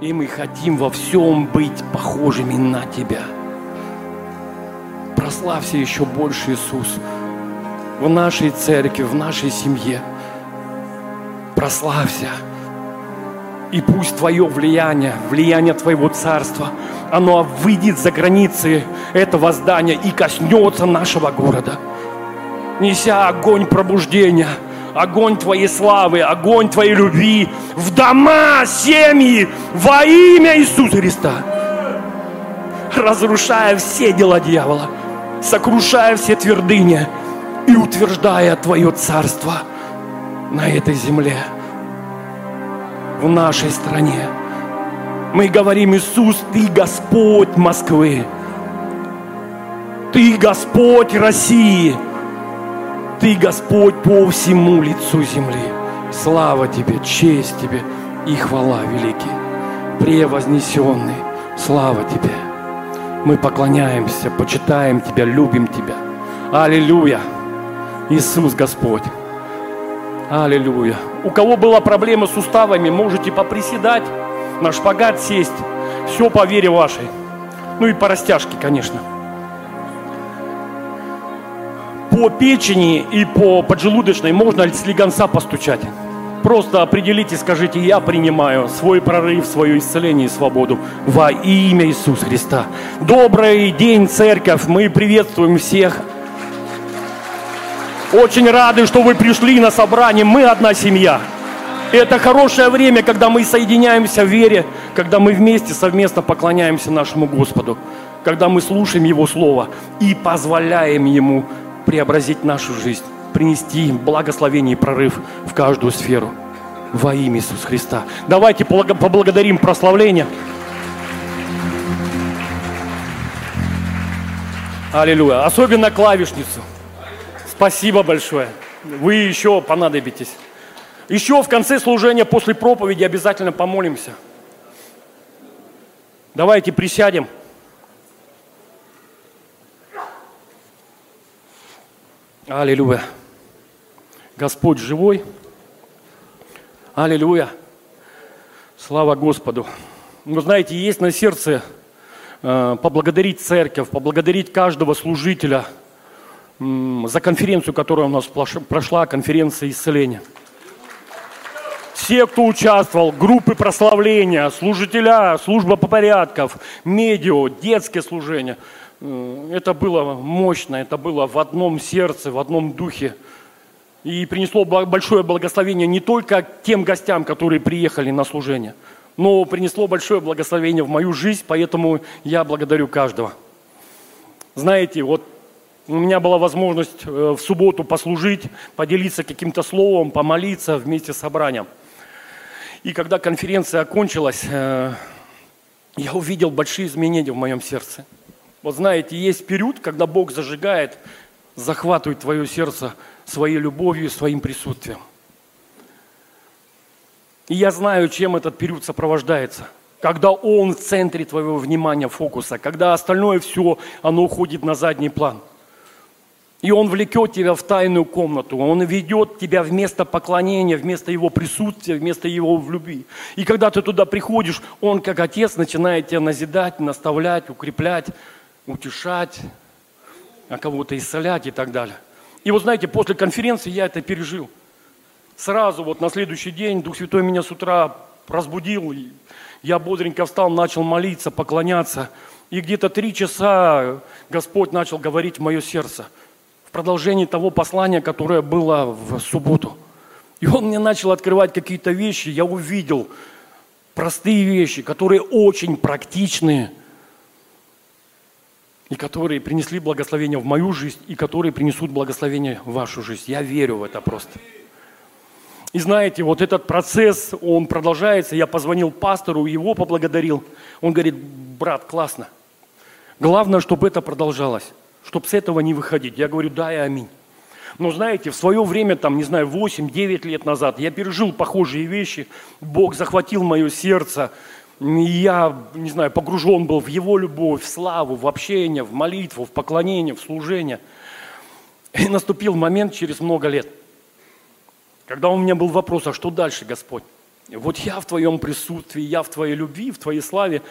И мы хотим во всем быть похожими на Тебя. Прославься еще больше, Иисус, в нашей церкви, в нашей семье. Прославься. И пусть Твое влияние, влияние Твоего Царства, оно выйдет за границы этого здания и коснется нашего города. Неся огонь пробуждения, огонь Твоей славы, огонь Твоей любви в дома, семьи во имя Иисуса Христа. Разрушая все дела дьявола, сокрушая все твердыни и утверждая Твое Царство на этой земле в нашей стране. Мы говорим, Иисус, Ты Господь Москвы. Ты Господь России. Ты Господь по всему лицу земли. Слава Тебе, честь Тебе и хвала великий. Превознесенный, слава Тебе. Мы поклоняемся, почитаем Тебя, любим Тебя. Аллилуйя. Иисус Господь. Аллилуйя. У кого была проблема с суставами, можете поприседать, на шпагат сесть. Все по вере вашей. Ну и по растяжке, конечно. По печени и по поджелудочной можно слегонца постучать. Просто определите, скажите, я принимаю свой прорыв, свое исцеление и свободу во имя Иисуса Христа. Добрый день, церковь! Мы приветствуем всех. Очень рады, что вы пришли на собрание. Мы одна семья. Это хорошее время, когда мы соединяемся в вере, когда мы вместе совместно поклоняемся нашему Господу, когда мы слушаем Его Слово и позволяем Ему преобразить нашу жизнь, принести благословение и прорыв в каждую сферу во имя Иисуса Христа. Давайте поблагодарим прославление. Аллилуйя. Особенно клавишницу. Спасибо большое. Вы еще понадобитесь. Еще в конце служения после проповеди обязательно помолимся. Давайте присядем. Аллилуйя. Господь живой. Аллилуйя. Слава Господу. Вы знаете, есть на сердце э, поблагодарить церковь, поблагодарить каждого служителя – за конференцию, которая у нас прошла, конференция исцеления. Все, кто участвовал, группы прославления, служителя, служба по порядков, медиа, детское служение. Это было мощно, это было в одном сердце, в одном духе. И принесло большое благословение не только тем гостям, которые приехали на служение, но принесло большое благословение в мою жизнь, поэтому я благодарю каждого. Знаете, вот у меня была возможность э, в субботу послужить, поделиться каким-то словом, помолиться вместе с собранием. И когда конференция окончилась, э, я увидел большие изменения в моем сердце. Вот знаете, есть период, когда Бог зажигает, захватывает твое сердце своей любовью, своим присутствием. И я знаю, чем этот период сопровождается. Когда Он в центре твоего внимания, фокуса, когда остальное все, оно уходит на задний план – и Он влекет тебя в тайную комнату. Он ведет тебя вместо поклонения, вместо Его присутствия, вместо Его в любви. И когда ты туда приходишь, Он, как Отец, начинает тебя назидать, наставлять, укреплять, утешать, а кого-то исцелять и так далее. И вот знаете, после конференции я это пережил. Сразу вот на следующий день Дух Святой меня с утра разбудил. И я бодренько встал, начал молиться, поклоняться. И где-то три часа Господь начал говорить в мое сердце – в продолжении того послания, которое было в субботу. И он мне начал открывать какие-то вещи, я увидел простые вещи, которые очень практичные, и которые принесли благословение в мою жизнь, и которые принесут благословение в вашу жизнь. Я верю в это просто. И знаете, вот этот процесс, он продолжается. Я позвонил пастору, его поблагодарил. Он говорит, брат, классно. Главное, чтобы это продолжалось чтобы с этого не выходить. Я говорю, да и аминь. Но знаете, в свое время, там, не знаю, 8-9 лет назад я пережил похожие вещи. Бог захватил мое сердце. Я, не знаю, погружен был в Его любовь, в славу, в общение, в молитву, в поклонение, в служение. И наступил момент через много лет, когда у меня был вопрос, а что дальше, Господь? Вот я в твоем присутствии, я в твоей любви, в твоей славе.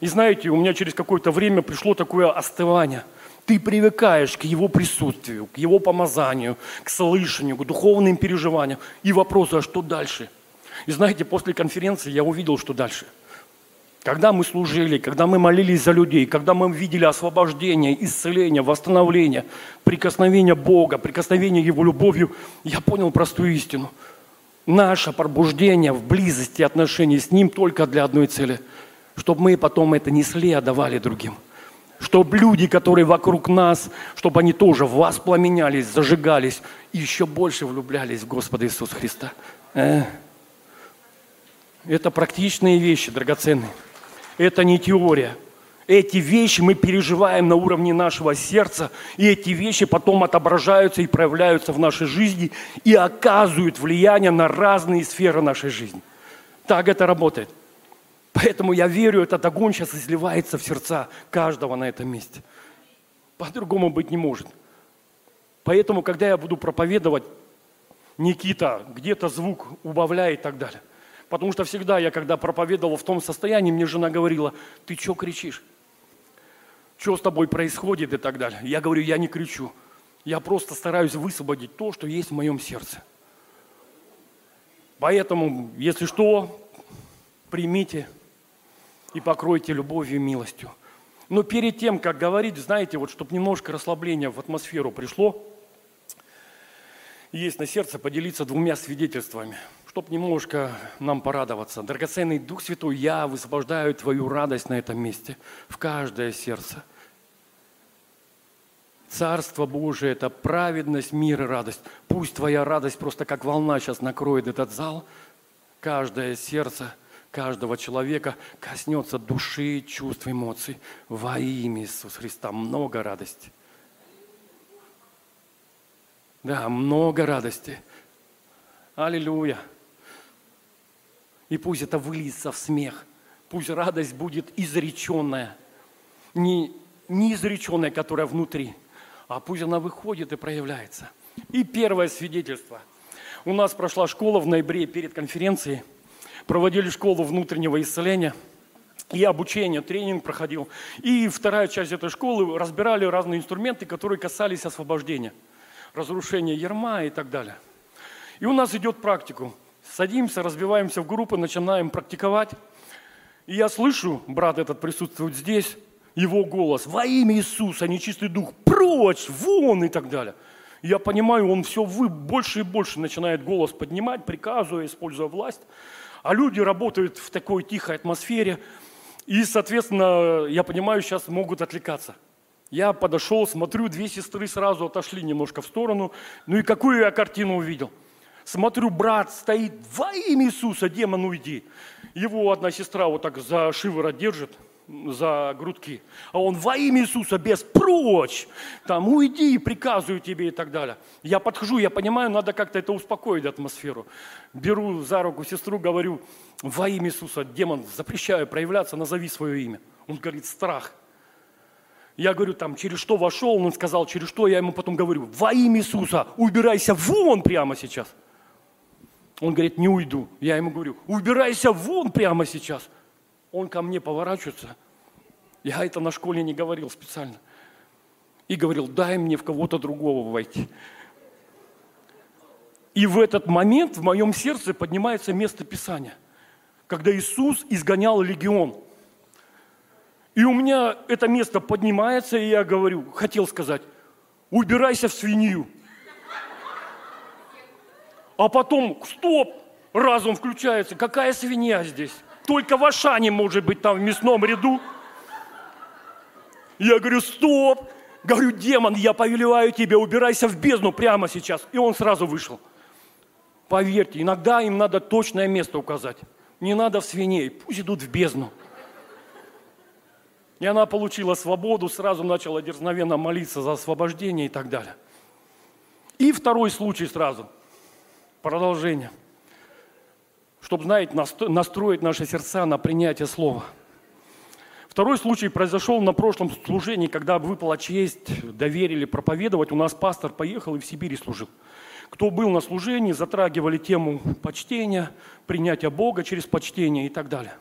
И знаете, у меня через какое-то время пришло такое остывание. Ты привыкаешь к его присутствию, к его помазанию, к слышанию, к духовным переживаниям. И вопросу, а что дальше? И знаете, после конференции я увидел, что дальше. Когда мы служили, когда мы молились за людей, когда мы видели освобождение, исцеление, восстановление, прикосновение Бога, прикосновение Его любовью, я понял простую истину. Наше пробуждение в близости отношений с Ним только для одной цели – чтобы мы потом это несли, отдавали другим. Чтобы люди, которые вокруг нас, чтобы они тоже в вас пламенялись, зажигались и еще больше влюблялись в Господа Иисуса Христа. Э? Это практичные вещи, драгоценные. Это не теория. Эти вещи мы переживаем на уровне нашего сердца, и эти вещи потом отображаются и проявляются в нашей жизни и оказывают влияние на разные сферы нашей жизни. Так это работает. Поэтому я верю, этот огонь сейчас изливается в сердца каждого на этом месте. По-другому быть не может. Поэтому, когда я буду проповедовать, Никита, где-то звук убавляй и так далее. Потому что всегда я, когда проповедовал в том состоянии, мне жена говорила, ты что кричишь? Что с тобой происходит и так далее. Я говорю, я не кричу. Я просто стараюсь высвободить то, что есть в моем сердце. Поэтому, если что, примите и покройте любовью и милостью. Но перед тем, как говорить, знаете, вот чтобы немножко расслабления в атмосферу пришло, есть на сердце поделиться двумя свидетельствами, чтобы немножко нам порадоваться. Драгоценный Дух Святой, я высвобождаю Твою радость на этом месте, в каждое сердце. Царство Божие – это праведность, мир и радость. Пусть Твоя радость просто как волна сейчас накроет этот зал, каждое сердце – каждого человека коснется души, чувств, эмоций. Во имя Иисуса Христа много радости. Да, много радости. Аллилуйя. И пусть это выльется в смех. Пусть радость будет изреченная. Не, не изреченная, которая внутри, а пусть она выходит и проявляется. И первое свидетельство. У нас прошла школа в ноябре перед конференцией – проводили школу внутреннего исцеления и обучение, тренинг проходил. И вторая часть этой школы разбирали разные инструменты, которые касались освобождения, разрушения ерма и так далее. И у нас идет практику. Садимся, разбиваемся в группы, начинаем практиковать. И я слышу, брат этот присутствует здесь, его голос, во имя Иисуса, нечистый дух, прочь, вон и так далее. я понимаю, он все вы, больше и больше начинает голос поднимать, приказывая, используя власть а люди работают в такой тихой атмосфере, и, соответственно, я понимаю, сейчас могут отвлекаться. Я подошел, смотрю, две сестры сразу отошли немножко в сторону. Ну и какую я картину увидел? Смотрю, брат стоит, во имя Иисуса, демон, уйди. Его одна сестра вот так за шиворот держит, за грудки. А он во имя Иисуса без прочь, там уйди, приказываю тебе и так далее. Я подхожу, я понимаю, надо как-то это успокоить атмосферу. Беру за руку сестру, говорю, во имя Иисуса, демон, запрещаю проявляться, назови свое имя. Он говорит, страх. Я говорю, там, через что вошел, он сказал, через что, я ему потом говорю, во имя Иисуса, убирайся вон прямо сейчас. Он говорит, не уйду. Я ему говорю, убирайся вон прямо сейчас он ко мне поворачивается. Я это на школе не говорил специально. И говорил, дай мне в кого-то другого войти. И в этот момент в моем сердце поднимается место Писания, когда Иисус изгонял легион. И у меня это место поднимается, и я говорю, хотел сказать, убирайся в свинью. А потом, стоп, разум включается, какая свинья здесь? Только в Ашане может быть там в мясном ряду. Я говорю, стоп. Говорю, демон, я повелеваю тебе, убирайся в бездну прямо сейчас. И он сразу вышел. Поверьте, иногда им надо точное место указать. Не надо в свиней, пусть идут в бездну. И она получила свободу, сразу начала дерзновенно молиться за освобождение и так далее. И второй случай сразу. Продолжение – чтобы, знаете, настроить наши сердца на принятие Слова. Второй случай произошел на прошлом служении, когда выпала честь, доверили проповедовать. У нас пастор поехал и в Сибири служил. кто был на служении, затрагивали тему почтения, принятия Бога через почтение и так далее.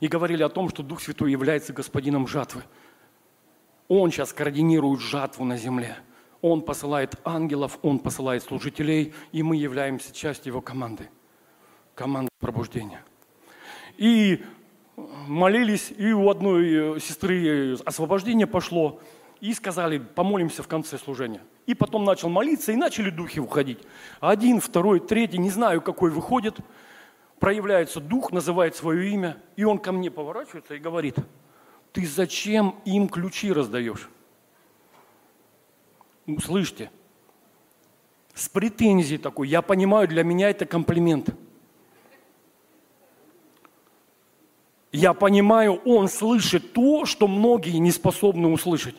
И говорили о том, что Дух Святой является господином жатвы. Он сейчас координирует жатву на земле. Он посылает ангелов, он посылает служителей, и мы являемся частью его команды. Команды пробуждения. И молились, и у одной э, сестры освобождение пошло, и сказали, помолимся в конце служения. И потом начал молиться, и начали духи уходить. Один, второй, третий, не знаю, какой выходит, проявляется дух, называет свое имя, и он ко мне поворачивается и говорит, ты зачем им ключи раздаешь? Услышьте, с претензией такой, я понимаю, для меня это комплимент – Я понимаю, он слышит то, что многие не способны услышать.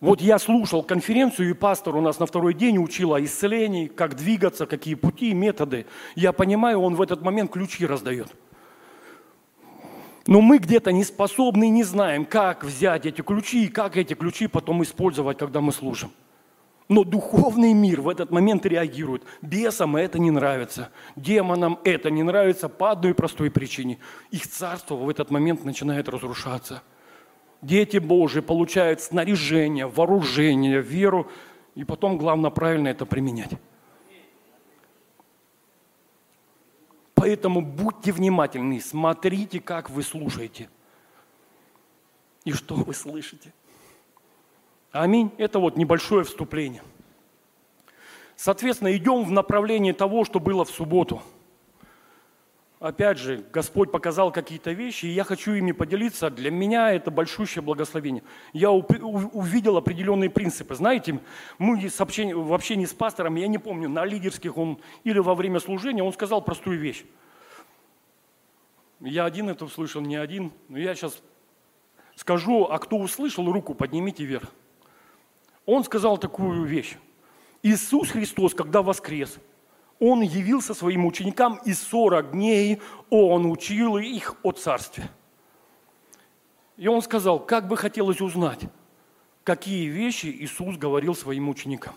Вот я слушал конференцию, и пастор у нас на второй день учил о исцелении, как двигаться, какие пути, методы. Я понимаю, он в этот момент ключи раздает. Но мы где-то не способны, не знаем, как взять эти ключи и как эти ключи потом использовать, когда мы служим. Но духовный мир в этот момент реагирует. Бесам это не нравится, демонам это не нравится по одной простой причине. Их царство в этот момент начинает разрушаться. Дети Божьи получают снаряжение, вооружение, веру, и потом главное правильно это применять. Поэтому будьте внимательны, смотрите, как вы слушаете и что вы слышите. Аминь. Это вот небольшое вступление. Соответственно, идем в направлении того, что было в субботу. Опять же, Господь показал какие-то вещи, и я хочу ими поделиться. Для меня это большущее благословение. Я увидел определенные принципы. Знаете, мы с общения, в общении с пастором, я не помню, на лидерских он или во время служения, он сказал простую вещь. Я один это услышал, не один. Но я сейчас скажу, а кто услышал, руку поднимите вверх. Он сказал такую вещь. Иисус Христос, когда воскрес, Он явился своим ученикам, и 40 дней Он учил их о Царстве. И Он сказал, как бы хотелось узнать, какие вещи Иисус говорил своим ученикам.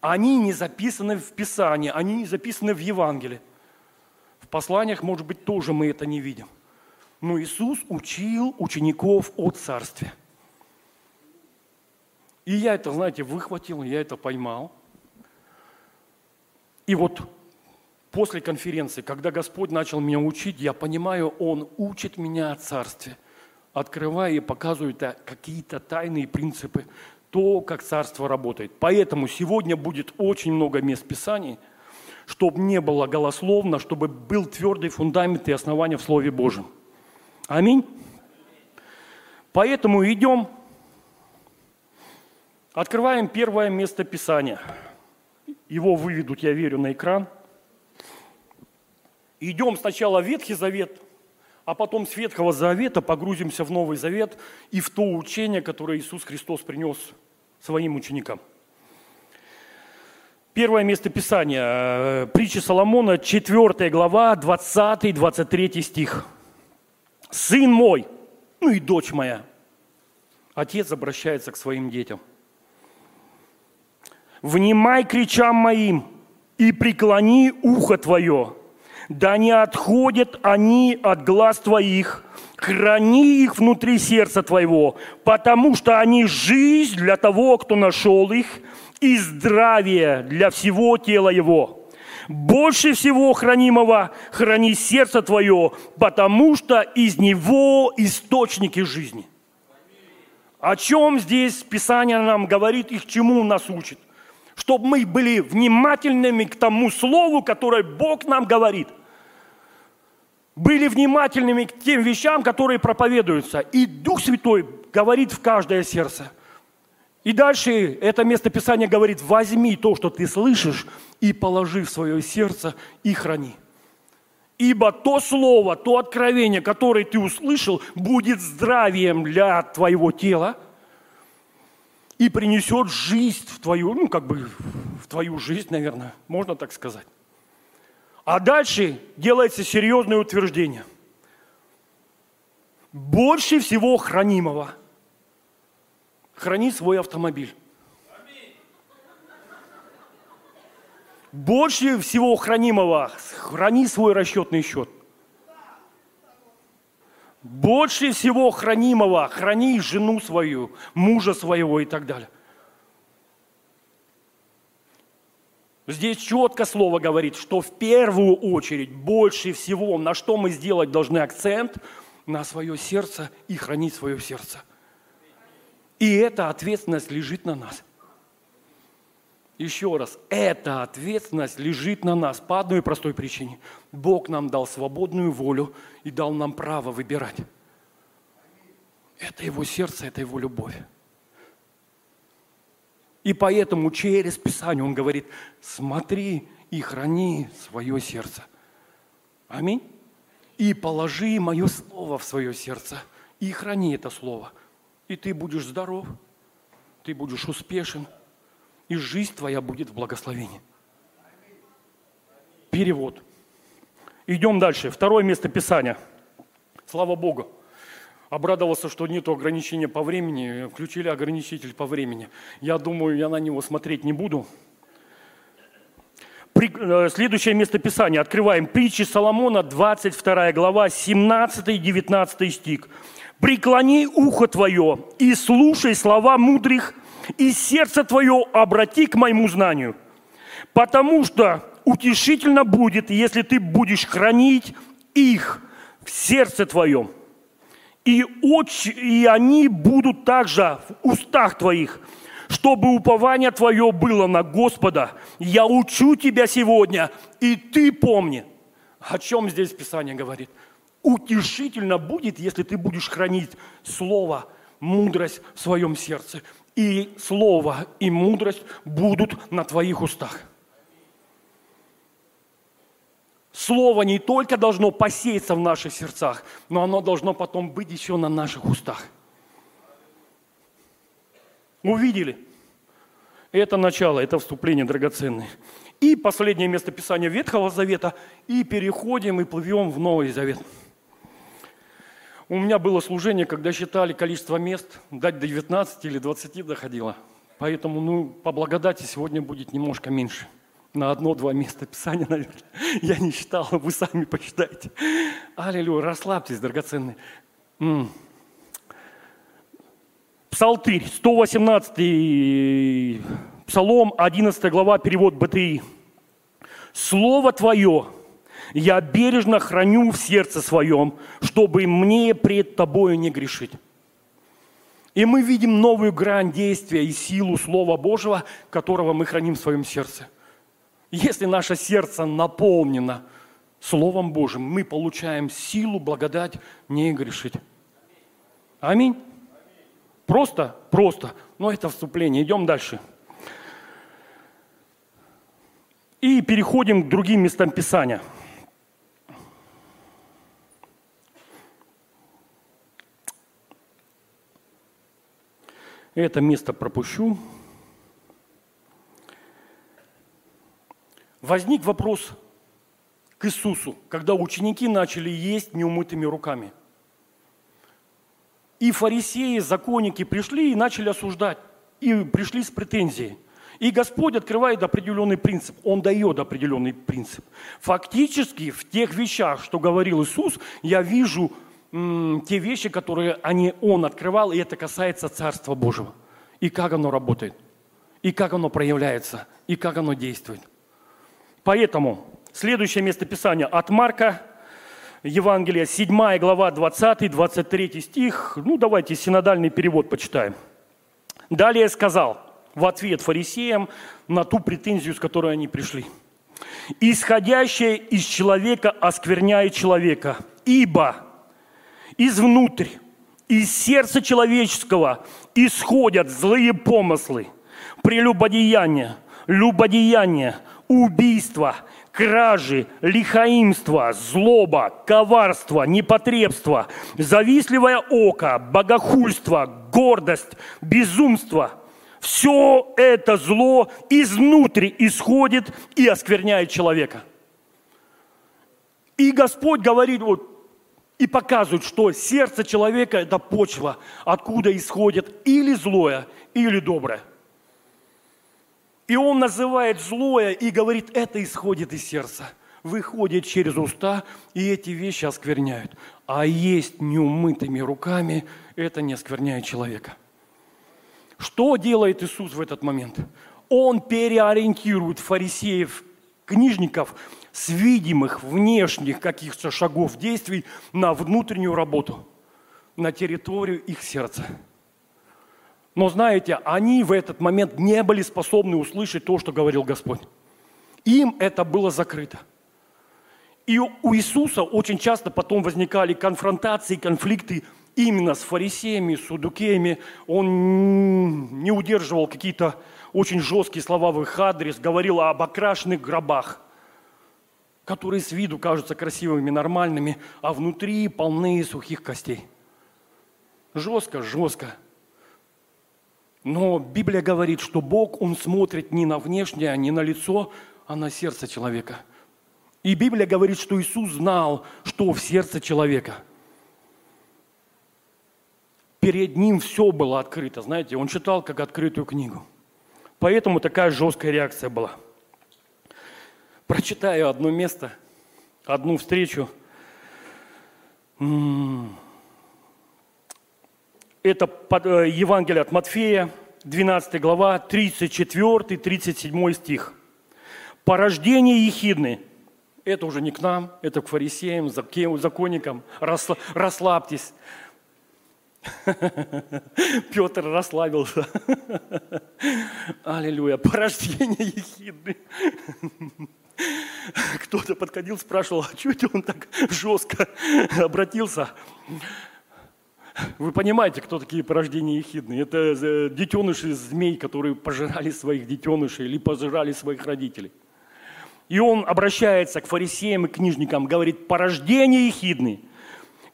Они не записаны в Писании, они не записаны в Евангелии. В посланиях, может быть, тоже мы это не видим. Но Иисус учил учеников о Царстве – и я это, знаете, выхватил, я это поймал. И вот после конференции, когда Господь начал меня учить, я понимаю, Он учит меня о Царстве, открывая и показывает какие-то тайные принципы, то, как Царство работает. Поэтому сегодня будет очень много мест Писаний, чтобы не было голословно, чтобы был твердый фундамент и основание в Слове Божьем. Аминь. Поэтому идем Открываем первое место Писания. Его выведут, я верю, на экран. Идем сначала в Ветхий Завет, а потом с Ветхого Завета погрузимся в Новый Завет и в то учение, которое Иисус Христос принес своим ученикам. Первое место Писания, э, притча Соломона, 4 глава, 20-23 стих. «Сын мой, ну и дочь моя». Отец обращается к своим детям – внимай кричам моим и преклони ухо твое, да не отходят они от глаз твоих, храни их внутри сердца твоего, потому что они жизнь для того, кто нашел их, и здравие для всего тела его. Больше всего хранимого храни сердце твое, потому что из него источники жизни. О чем здесь Писание нам говорит и к чему нас учит? Чтобы мы были внимательными к тому слову, которое Бог нам говорит. Были внимательными к тем вещам, которые проповедуются. И Дух Святой говорит в каждое сердце. И дальше это место Писания говорит, возьми то, что ты слышишь, и положи в свое сердце и храни. Ибо то слово, то откровение, которое ты услышал, будет здравием для твоего тела – и принесет жизнь в твою, ну, как бы в твою жизнь, наверное, можно так сказать. А дальше делается серьезное утверждение. Больше всего хранимого. Храни свой автомобиль. Больше всего хранимого. Храни свой расчетный счет. Больше всего хранимого храни жену свою, мужа своего и так далее. Здесь четко слово говорит, что в первую очередь больше всего, на что мы сделать должны акцент, на свое сердце и хранить свое сердце. И эта ответственность лежит на нас. Еще раз, эта ответственность лежит на нас по одной простой причине. Бог нам дал свободную волю и дал нам право выбирать. Это его сердце, это его любовь. И поэтому через Писание он говорит, смотри и храни свое сердце. Аминь. И положи мое слово в свое сердце. И храни это слово. И ты будешь здоров, ты будешь успешен, и жизнь твоя будет в благословении. Перевод. Идем дальше. Второе место Писания. Слава Богу обрадовался, что нет ограничения по времени, включили ограничитель по времени. Я думаю, я на него смотреть не буду. При, э, следующее место Писания. Открываем. Притчи Соломона, 22 глава, 17-19 стих. «Преклони ухо твое и слушай слова мудрых, и сердце твое обрати к моему знанию, потому что утешительно будет, если ты будешь хранить их в сердце твоем, и, очи, и они будут также в устах твоих, чтобы упование твое было на Господа. Я учу тебя сегодня, и ты помни. О чем здесь Писание говорит? Утешительно будет, если ты будешь хранить Слово, мудрость в своем сердце. И Слово, и мудрость будут на твоих устах. Слово не только должно посеяться в наших сердцах, но оно должно потом быть еще на наших устах. Увидели? Это начало, это вступление драгоценное. И последнее место Писания Ветхого Завета. И переходим и плывем в Новый Завет. У меня было служение, когда считали количество мест, дать до 19 или 20 доходило. Поэтому, ну, по благодати сегодня будет немножко меньше – на одно-два места Писания, наверное. Я не считал, вы сами посчитайте. Аллилуйя, расслабьтесь, драгоценные. М-м. Псалтырь, 118 Псалом, 11 глава, перевод БТИ. «Слово Твое я бережно храню в сердце своем, чтобы мне пред Тобою не грешить». И мы видим новую грань действия и силу Слова Божьего, которого мы храним в своем сердце – если наше сердце наполнено Словом Божьим, мы получаем силу, благодать не грешить. Аминь. Просто, просто. Но это вступление. Идем дальше. И переходим к другим местам Писания. Это место пропущу. возник вопрос к Иисусу, когда ученики начали есть неумытыми руками. И фарисеи, законники пришли и начали осуждать, и пришли с претензией. И Господь открывает определенный принцип, Он дает определенный принцип. Фактически в тех вещах, что говорил Иисус, я вижу те вещи, которые они, Он открывал, и это касается Царства Божьего. И как оно работает, и как оно проявляется, и как оно действует – Поэтому следующее место Писания от Марка, Евангелие, 7 глава, 20-23 стих. Ну, давайте синодальный перевод почитаем. Далее сказал в ответ фарисеям на ту претензию, с которой они пришли. «Исходящее из человека оскверняет человека, ибо изнутрь, из сердца человеческого исходят злые помыслы, прелюбодеяние, любодеяние, убийство, кражи, лихаимство, злоба, коварство, непотребство, завистливое око, богохульство, гордость, безумство. Все это зло изнутри исходит и оскверняет человека. И Господь говорит, вот, и показывает, что сердце человека – это почва, откуда исходит или злое, или доброе. И он называет злое и говорит, это исходит из сердца, выходит через уста, и эти вещи оскверняют. А есть неумытыми руками, это не оскверняет человека. Что делает Иисус в этот момент? Он переориентирует фарисеев, книжников с видимых внешних каких-то шагов действий на внутреннюю работу, на территорию их сердца. Но знаете, они в этот момент не были способны услышать то, что говорил Господь. Им это было закрыто. И у Иисуса очень часто потом возникали конфронтации, конфликты именно с фарисеями, с судукеями. Он не удерживал какие-то очень жесткие слова в их адрес, говорил об окрашенных гробах, которые с виду кажутся красивыми, нормальными, а внутри полны сухих костей. Жестко, жестко. Но Библия говорит, что Бог, Он смотрит не на внешнее, не на лицо, а на сердце человека. И Библия говорит, что Иисус знал, что в сердце человека. Перед Ним все было открыто, знаете, Он читал как открытую книгу. Поэтому такая жесткая реакция была. Прочитаю одно место, одну встречу. Это э, Евангелие от Матфея, 12 глава, 34-37 стих. «Порождение ехидны». Это уже не к нам, это к фарисеям, законникам. Расслабьтесь. Петр расслабился. Аллилуйя. Порождение ехидны. Кто-то подходил, спрашивал, а что он так жестко обратился? Вы понимаете, кто такие порождения ехидные? Это э, детеныши змей, которые пожирали своих детенышей или пожирали своих родителей. И он обращается к фарисеям и книжникам, говорит, порождение ехидны.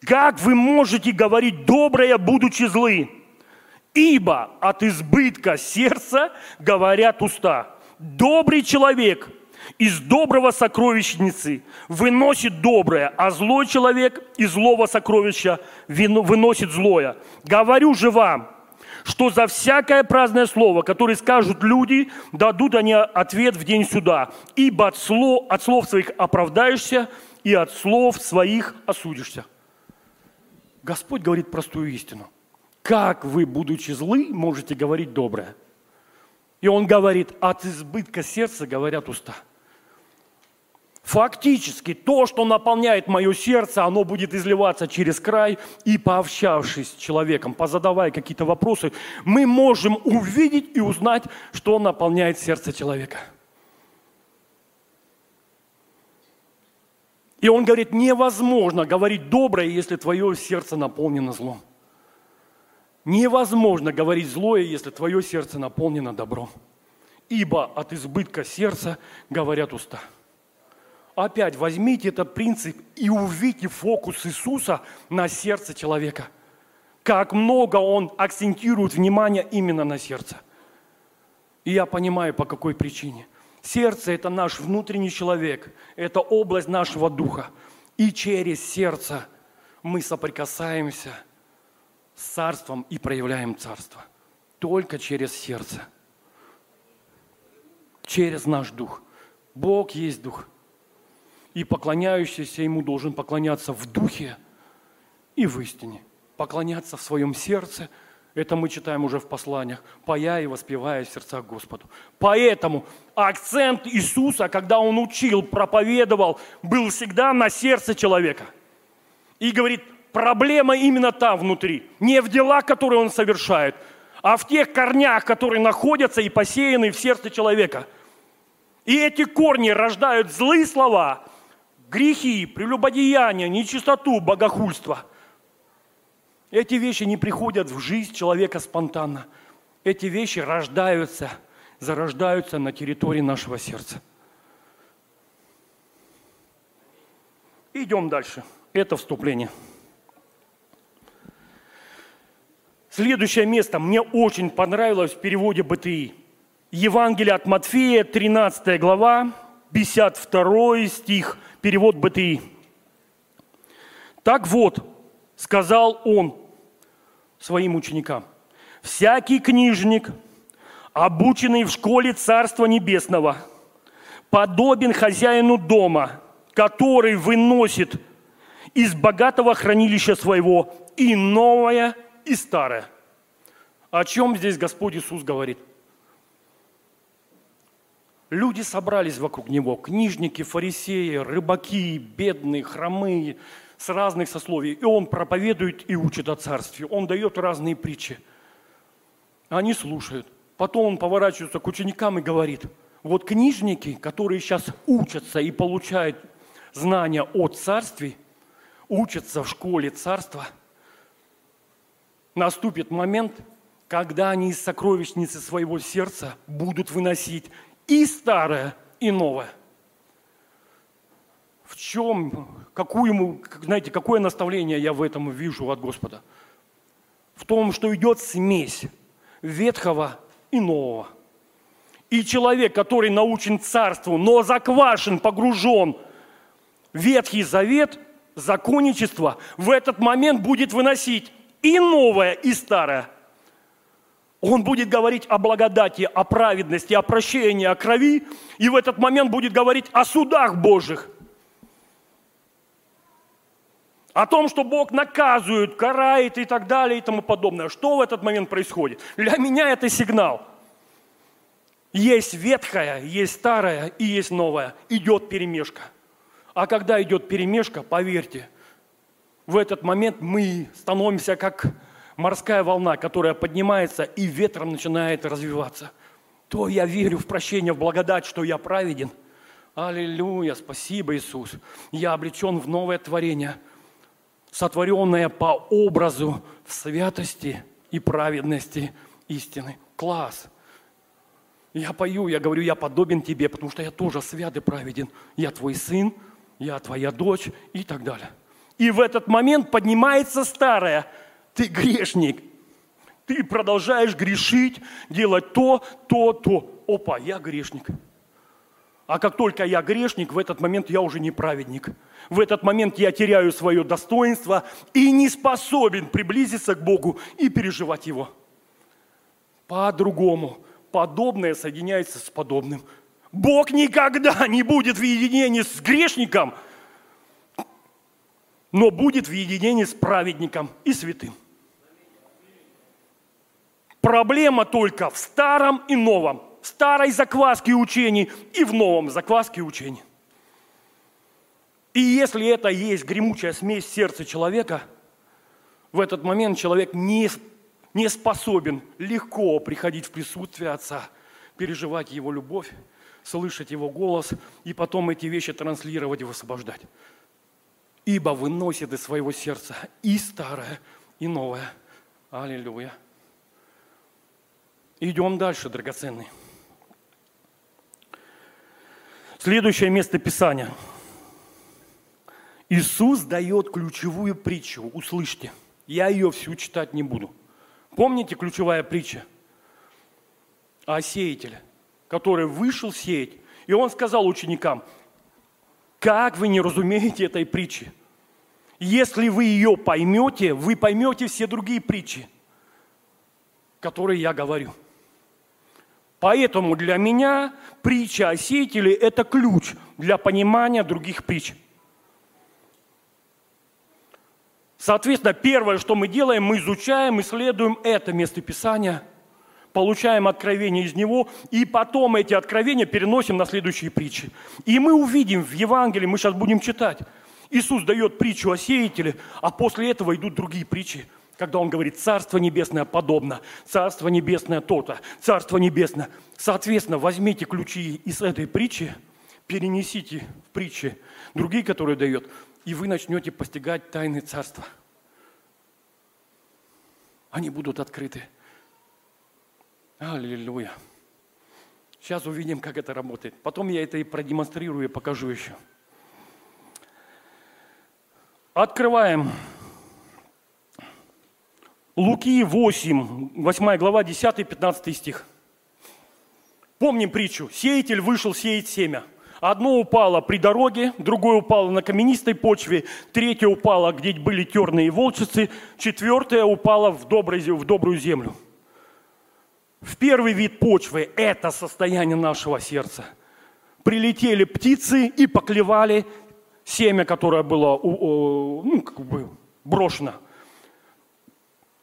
Как вы можете говорить доброе, будучи злы? Ибо от избытка сердца говорят уста. Добрый человек из доброго сокровищницы выносит доброе, а злой человек из злого сокровища выносит злое. Говорю же вам, что за всякое праздное слово, которое скажут люди, дадут они ответ в день суда. Ибо от слов, от слов своих оправдаешься, и от слов своих осудишься. Господь говорит простую истину. Как вы, будучи злы, можете говорить доброе? И Он говорит, от избытка сердца говорят уста – Фактически то, что наполняет мое сердце, оно будет изливаться через край, и пообщавшись с человеком, позадавая какие-то вопросы, мы можем увидеть и узнать, что наполняет сердце человека. И он говорит, невозможно говорить доброе, если твое сердце наполнено злом. Невозможно говорить злое, если твое сердце наполнено добром. Ибо от избытка сердца говорят уста – Опять возьмите этот принцип и увидите фокус Иисуса на сердце человека. Как много Он акцентирует внимание именно на сердце. И я понимаю, по какой причине. Сердце – это наш внутренний человек, это область нашего духа. И через сердце мы соприкасаемся с царством и проявляем царство. Только через сердце. Через наш дух. Бог есть дух – и поклоняющийся ему должен поклоняться в духе и в истине. Поклоняться в своем сердце, это мы читаем уже в посланиях, поя и воспевая в сердцах Господу. Поэтому акцент Иисуса, когда Он учил, проповедовал, был всегда на сердце человека. И говорит, проблема именно там внутри, не в делах, которые Он совершает, а в тех корнях, которые находятся и посеяны в сердце человека. И эти корни рождают злые слова – грехи, прелюбодеяние, нечистоту, богохульство. Эти вещи не приходят в жизнь человека спонтанно. Эти вещи рождаются, зарождаются на территории нашего сердца. Идем дальше. Это вступление. Следующее место мне очень понравилось в переводе БТИ. Евангелие от Матфея, 13 глава, 52 стих – перевод БТИ. Так вот, сказал он своим ученикам, всякий книжник, обученный в школе Царства Небесного, подобен хозяину дома, который выносит из богатого хранилища своего и новое, и старое. О чем здесь Господь Иисус говорит? Люди собрались вокруг Него, книжники, фарисеи, рыбаки, бедные, хромые, с разных сословий. И Он проповедует и учит о Царстве. Он дает разные притчи. Они слушают. Потом Он поворачивается к ученикам и говорит, вот книжники, которые сейчас учатся и получают знания о Царстве, учатся в школе Царства, наступит момент, когда они из сокровищницы своего сердца будут выносить и старое, и новое. В чем, какую, знаете, какое наставление я в этом вижу от Господа? В том, что идет смесь ветхого и нового. И человек, который научен царству, но заквашен, погружен в Ветхий Завет, законничество, в этот момент будет выносить и новое, и старое. Он будет говорить о благодати, о праведности, о прощении, о крови, и в этот момент будет говорить о судах Божьих. О том, что Бог наказывает, карает и так далее и тому подобное. Что в этот момент происходит? Для меня это сигнал. Есть ветхое, есть старое и есть новое. Идет перемешка. А когда идет перемешка, поверьте, в этот момент мы становимся как морская волна, которая поднимается и ветром начинает развиваться. То я верю в прощение, в благодать, что я праведен. Аллилуйя, спасибо, Иисус. Я облечен в новое творение, сотворенное по образу в святости и праведности истины. Класс. Я пою, я говорю, я подобен тебе, потому что я тоже свят и праведен. Я твой сын, я твоя дочь и так далее. И в этот момент поднимается старое – ты грешник. Ты продолжаешь грешить, делать то, то, то. Опа, я грешник. А как только я грешник, в этот момент я уже не праведник. В этот момент я теряю свое достоинство и не способен приблизиться к Богу и переживать Его. По-другому. Подобное соединяется с подобным. Бог никогда не будет в единении с грешником, но будет в единении с праведником и святым. Проблема только в старом и новом. В старой закваске учений и в новом закваске учений. И если это есть гремучая смесь сердца человека, в этот момент человек не, не способен легко приходить в присутствие Отца, переживать Его любовь, слышать Его голос и потом эти вещи транслировать и высвобождать. Ибо выносит из своего сердца и старое, и новое. Аллилуйя. Идем дальше, драгоценный. Следующее место Писания. Иисус дает ключевую притчу. Услышьте. Я ее всю читать не буду. Помните ключевая притча? О сеятеле, который вышел сеять. И он сказал ученикам, как вы не разумеете этой притчи? Если вы ее поймете, вы поймете все другие притчи, которые я говорю. Поэтому для меня притча о сеятеле – это ключ для понимания других притч. Соответственно, первое, что мы делаем, мы изучаем, исследуем это местописание, получаем откровение из него, и потом эти откровения переносим на следующие притчи. И мы увидим в Евангелии, мы сейчас будем читать, Иисус дает притчу о сеятеле, а после этого идут другие притчи – когда он говорит, Царство Небесное подобно, Царство Небесное то-то, Царство Небесное. Соответственно, возьмите ключи из этой притчи, перенесите в притчи другие, которые дает, и вы начнете постигать тайны Царства. Они будут открыты. Аллилуйя. Сейчас увидим, как это работает. Потом я это и продемонстрирую и покажу еще. Открываем Луки 8, 8 глава, 10-15 стих. Помним притчу. Сеятель вышел сеять семя. Одно упало при дороге, другое упало на каменистой почве, третье упало, где были терные волчицы, четвертое упало в, добрый, в добрую землю. В первый вид почвы – это состояние нашего сердца. Прилетели птицы и поклевали семя, которое было ну, как бы брошено.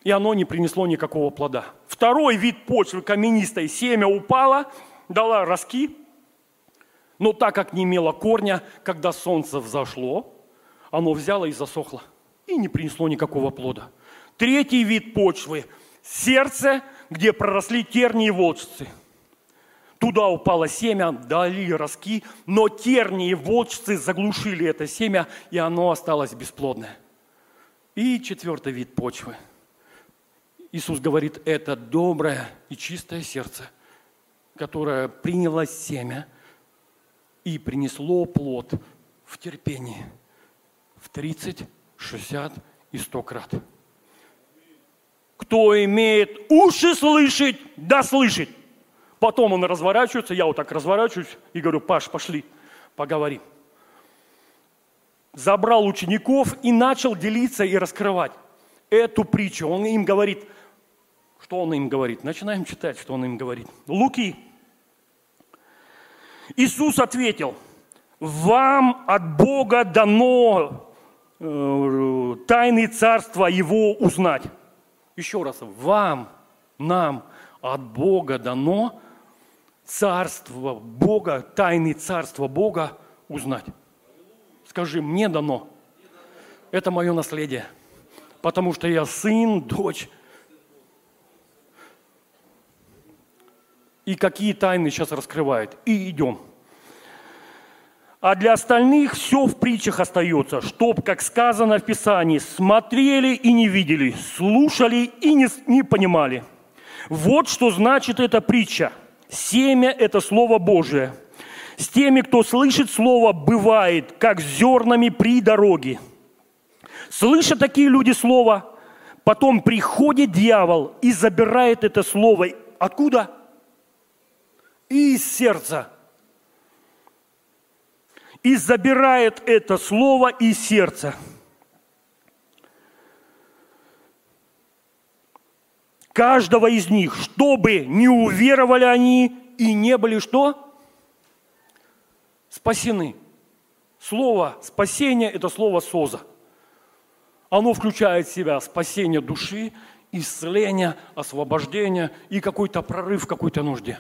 И оно не принесло никакого плода. Второй вид почвы каменистой. Семя упало, дала ростки, но так как не имело корня, когда солнце взошло, оно взяло и засохло. И не принесло никакого плода. Третий вид почвы – сердце, где проросли тернии и волчцы. Туда упало семя, дали ростки, но тернии и волчцы заглушили это семя, и оно осталось бесплодное. И четвертый вид почвы. Иисус говорит, это доброе и чистое сердце, которое приняло семя и принесло плод в терпении в 30, 60 и 100 крат. Кто имеет уши слышать, да слышит. Потом он разворачивается, я вот так разворачиваюсь и говорю, Паш, пошли, поговорим. Забрал учеников и начал делиться и раскрывать эту притчу. Он им говорит, что он им говорит? Начинаем читать, что он им говорит. Луки. Иисус ответил, вам от Бога дано э, тайны царства Его узнать. Еще раз, вам, нам от Бога дано царство Бога, тайны царства Бога узнать. Скажи, мне дано. Это мое наследие. Потому что я сын, дочь. И какие тайны сейчас раскрывает. И идем. А для остальных все в притчах остается, чтоб, как сказано в Писании, смотрели и не видели, слушали и не, не понимали. Вот что значит эта притча. Семя – это Слово Божие. С теми, кто слышит Слово, бывает, как зернами при дороге. Слышат такие люди Слово, потом приходит дьявол и забирает это Слово. Откуда? Из сердца – и забирает это слово из сердца. Каждого из них, чтобы не уверовали они и не были что? Спасены. Слово спасение – это слово соза. Оно включает в себя спасение души, исцеление, освобождение и какой-то прорыв в какой-то нужде.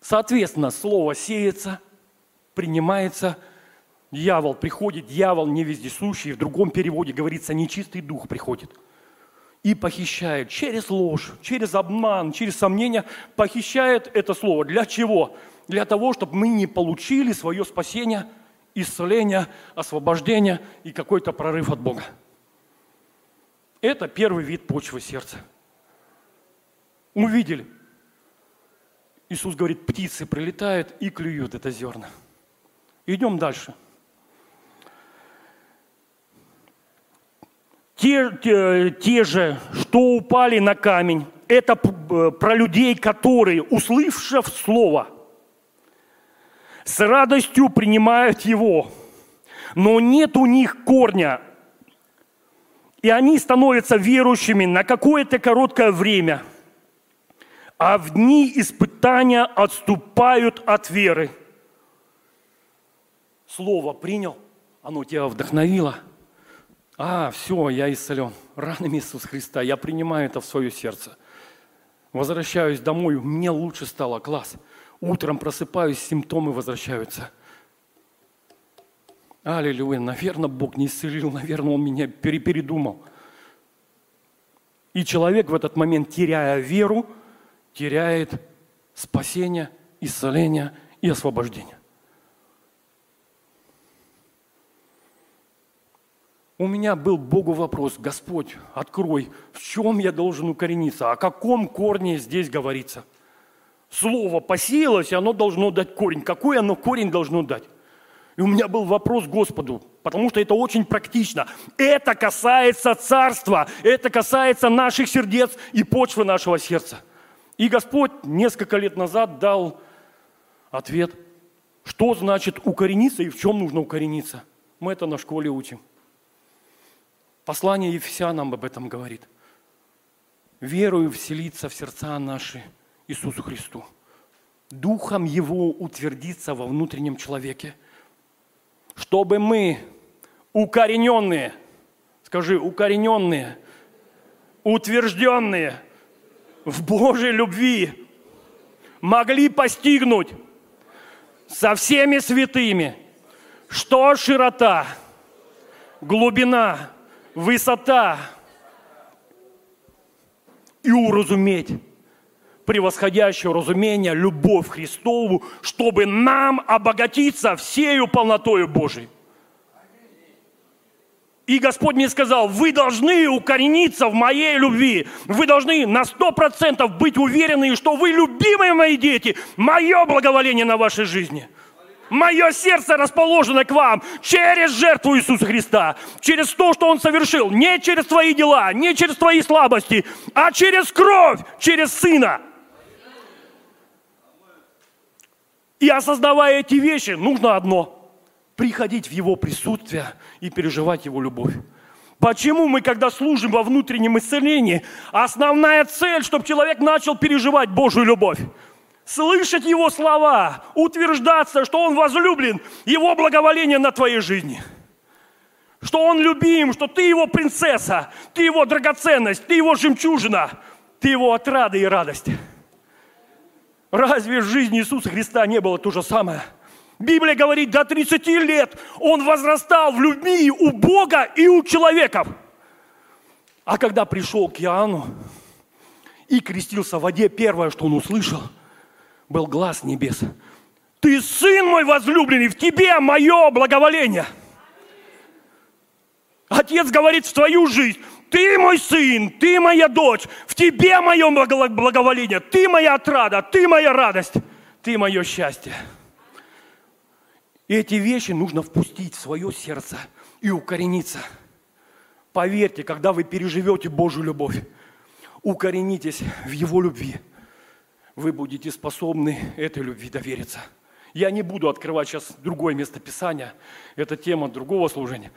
Соответственно, слово сеется – принимается, дьявол приходит, дьявол не вездесущий, в другом переводе говорится, нечистый дух приходит и похищает через ложь, через обман, через сомнения, похищает это слово. Для чего? Для того, чтобы мы не получили свое спасение, исцеление, освобождение и какой-то прорыв от Бога. Это первый вид почвы сердца. Увидели. Иисус говорит, птицы прилетают и клюют это зерна. Идем дальше. Те, те, те же, что упали на камень, это э, про людей, которые, услышав слово, с радостью принимают его, но нет у них корня, и они становятся верующими на какое-то короткое время, а в дни испытания отступают от веры – слово принял, оно тебя вдохновило. А, все, я исцелен. Ранами Иисуса Христа, я принимаю это в свое сердце. Возвращаюсь домой, мне лучше стало, класс. Утром просыпаюсь, симптомы возвращаются. Аллилуйя, наверное, Бог не исцелил, наверное, Он меня перепередумал. И человек в этот момент, теряя веру, теряет спасение, исцеление и освобождение. у меня был Богу вопрос, Господь, открой, в чем я должен укорениться, о каком корне здесь говорится. Слово посеялось, и оно должно дать корень. Какой оно корень должно дать? И у меня был вопрос Господу, потому что это очень практично. Это касается царства, это касается наших сердец и почвы нашего сердца. И Господь несколько лет назад дал ответ, что значит укорениться и в чем нужно укорениться. Мы это на школе учим. Послание Ефесянам об этом говорит. верою вселиться в сердца наши Иисусу Христу. Духом Его утвердиться во внутреннем человеке, чтобы мы, укорененные, скажи, укорененные, утвержденные в Божьей любви, могли постигнуть со всеми святыми, что широта, глубина, высота, и уразуметь превосходящее разумение, любовь Христову, чтобы нам обогатиться всею полнотою Божией. И Господь мне сказал, вы должны укорениться в моей любви. Вы должны на сто процентов быть уверены, что вы любимые мои дети, мое благоволение на вашей жизни – Мое сердце расположено к вам через жертву Иисуса Христа, через то, что Он совершил, не через твои дела, не через твои слабости, а через кровь, через Сына. И осознавая эти вещи, нужно одно – приходить в Его присутствие и переживать Его любовь. Почему мы, когда служим во внутреннем исцелении, основная цель, чтобы человек начал переживать Божью любовь? слышать Его слова, утверждаться, что Он возлюблен, Его благоволение на твоей жизни. Что Он любим, что ты Его принцесса, ты Его драгоценность, ты Его жемчужина, ты Его отрада и радость. Разве в жизни Иисуса Христа не было то же самое? Библия говорит, до 30 лет Он возрастал в любви у Бога и у человеков. А когда пришел к Иоанну и крестился в воде, первое, что он услышал – был глаз небес. Ты сын мой возлюбленный, в тебе мое благоволение. Отец говорит в твою жизнь, ты мой сын, ты моя дочь, в тебе мое благоволение, ты моя отрада, ты моя радость, ты мое счастье. И эти вещи нужно впустить в свое сердце и укорениться. Поверьте, когда вы переживете Божью любовь, укоренитесь в Его любви – вы будете способны этой любви довериться. Я не буду открывать сейчас другое место Писания, это тема другого служения.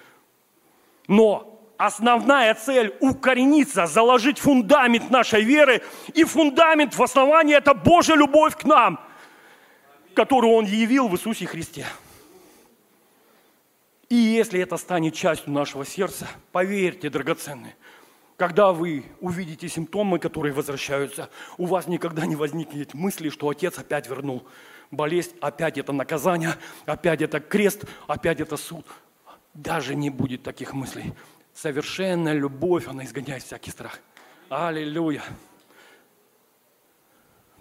Но основная цель – укорениться, заложить фундамент нашей веры. И фундамент в основании – это Божья любовь к нам, которую Он явил в Иисусе Христе. И если это станет частью нашего сердца, поверьте, драгоценные, когда вы увидите симптомы, которые возвращаются, у вас никогда не возникнет мысли, что отец опять вернул болезнь, опять это наказание, опять это крест, опять это суд. Даже не будет таких мыслей. Совершенная любовь, она изгоняет всякий страх. Аллилуйя.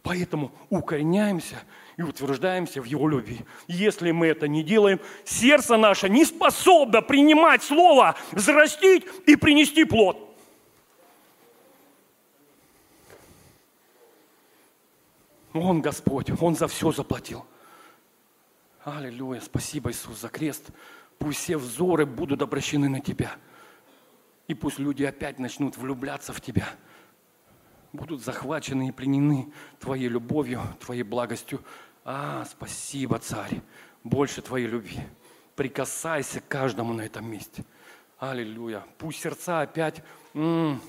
Поэтому укореняемся и утверждаемся в Его любви. Если мы это не делаем, сердце наше не способно принимать Слово, взрастить и принести плод. Он Господь, Он за все заплатил. Аллилуйя, спасибо, Иисус, за крест. Пусть все взоры будут обращены на Тебя. И пусть люди опять начнут влюбляться в Тебя. Будут захвачены и пленены Твоей любовью, Твоей благостью. А, спасибо, Царь, больше Твоей любви. Прикасайся к каждому на этом месте. Аллилуйя. Пусть сердца опять, м-м,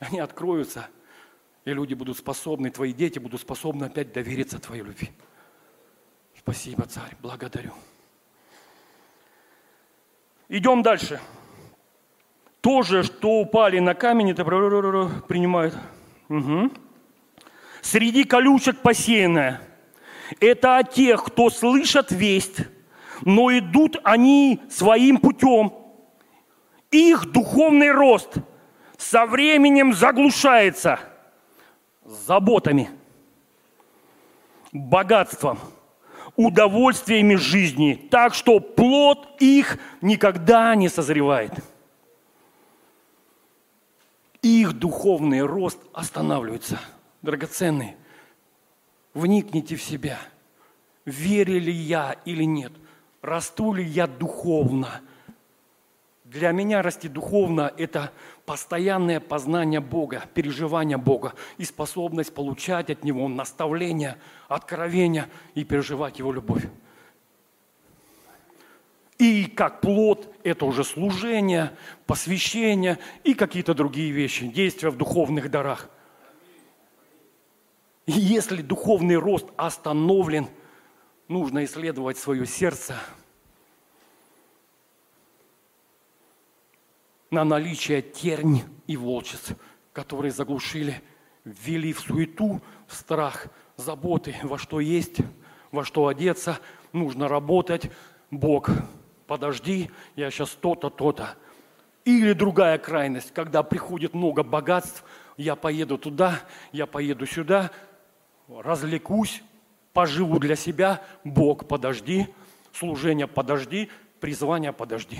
они откроются – и люди будут способны, твои дети будут способны опять довериться твоей любви. Спасибо, Царь, благодарю. Идем дальше. То же, что упали на камень, это принимают. Угу. Среди колючек посеянное. Это от тех, кто слышат весть, но идут они своим путем. Их духовный рост со временем заглушается – заботами, богатством, удовольствиями жизни, так что плод их никогда не созревает. Их духовный рост останавливается. Драгоценные, вникните в себя. Верю ли я или нет? Расту ли я духовно? Для меня расти духовно – это постоянное познание Бога, переживание Бога и способность получать от Него наставления, откровения и переживать Его любовь. И как плод – это уже служение, посвящение и какие-то другие вещи, действия в духовных дарах. И если духовный рост остановлен, нужно исследовать свое сердце на наличие тернь и волчиц, которые заглушили, ввели в суету, в страх, заботы, во что есть, во что одеться, нужно работать. Бог, подожди, я сейчас то-то, то-то. Или другая крайность, когда приходит много богатств, я поеду туда, я поеду сюда, развлекусь, поживу для себя, Бог, подожди, служение подожди, призвание подожди.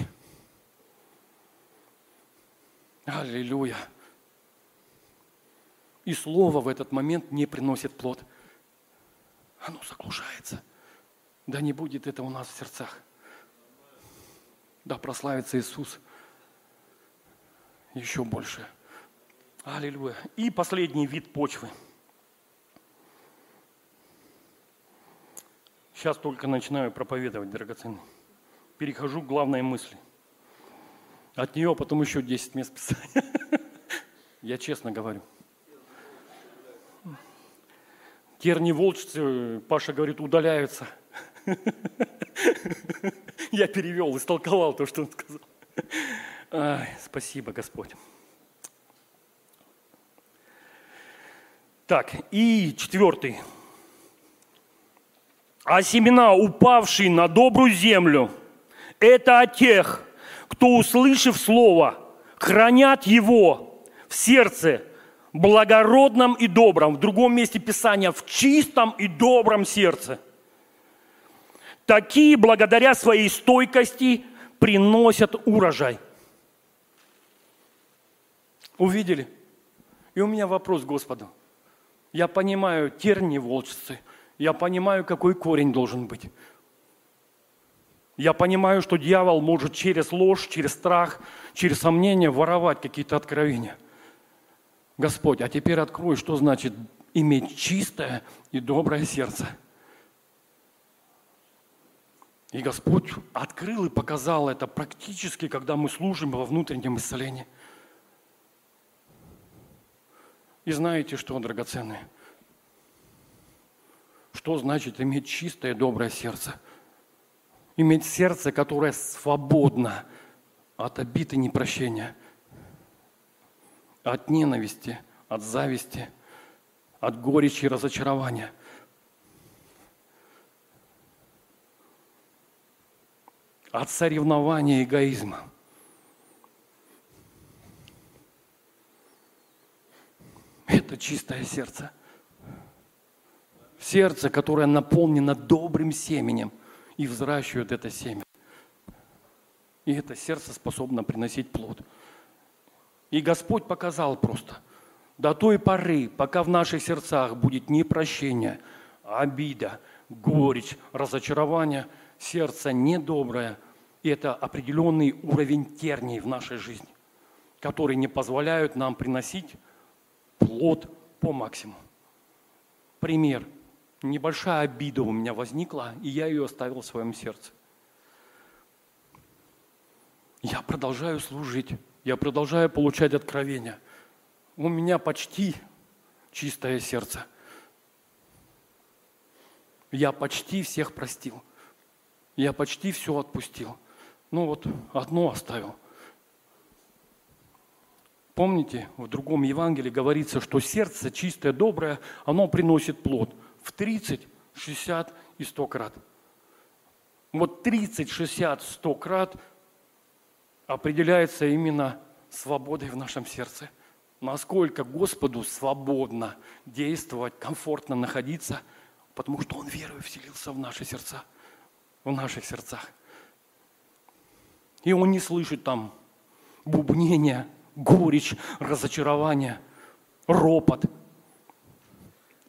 Аллилуйя. И слово в этот момент не приносит плод. Оно заглушается. Да не будет это у нас в сердцах. Да прославится Иисус еще больше. Аллилуйя. И последний вид почвы – Сейчас только начинаю проповедовать, драгоценный. Перехожу к главной мысли. От нее потом еще 10 мест писания. Я честно говорю. Терни волчцы, Паша говорит, удаляются. Я перевел, истолковал то, что он сказал. Ай, спасибо, Господь. Так, и четвертый а семена, упавшие на добрую землю, это от тех, кто, услышав слово, хранят его в сердце, благородном и добром. В другом месте Писания, в чистом и добром сердце. Такие, благодаря своей стойкости, приносят урожай. Увидели? И у меня вопрос Господу. Я понимаю терни волчцы – я понимаю, какой корень должен быть. Я понимаю, что дьявол может через ложь, через страх, через сомнение воровать какие-то откровения. Господь, а теперь открой, что значит иметь чистое и доброе сердце. И Господь открыл и показал это практически, когда мы служим во внутреннем исцелении. И знаете что, драгоценные? Что значит иметь чистое, доброе сердце? Иметь сердце, которое свободно от обид и непрощения, от ненависти, от зависти, от горечи и разочарования. От соревнования эгоизма. Это чистое сердце – сердце, которое наполнено добрым семенем, и взращивают это семя. И это сердце способно приносить плод. И Господь показал просто, до той поры, пока в наших сердцах будет непрощение, обида, горечь, разочарование, сердце недоброе, это определенный уровень терний в нашей жизни, которые не позволяют нам приносить плод по максимуму. Пример – небольшая обида у меня возникла, и я ее оставил в своем сердце. Я продолжаю служить, я продолжаю получать откровения. У меня почти чистое сердце. Я почти всех простил. Я почти все отпустил. Ну вот одно оставил. Помните, в другом Евангелии говорится, что сердце чистое, доброе, оно приносит плод – в 30, 60 и 100 крат. Вот 30, 60, 100 крат определяется именно свободой в нашем сердце. Насколько Господу свободно действовать, комфортно находиться, потому что Он верой вселился в наши сердца, в наших сердцах. И Он не слышит там бубнения, горечь, разочарование, ропот –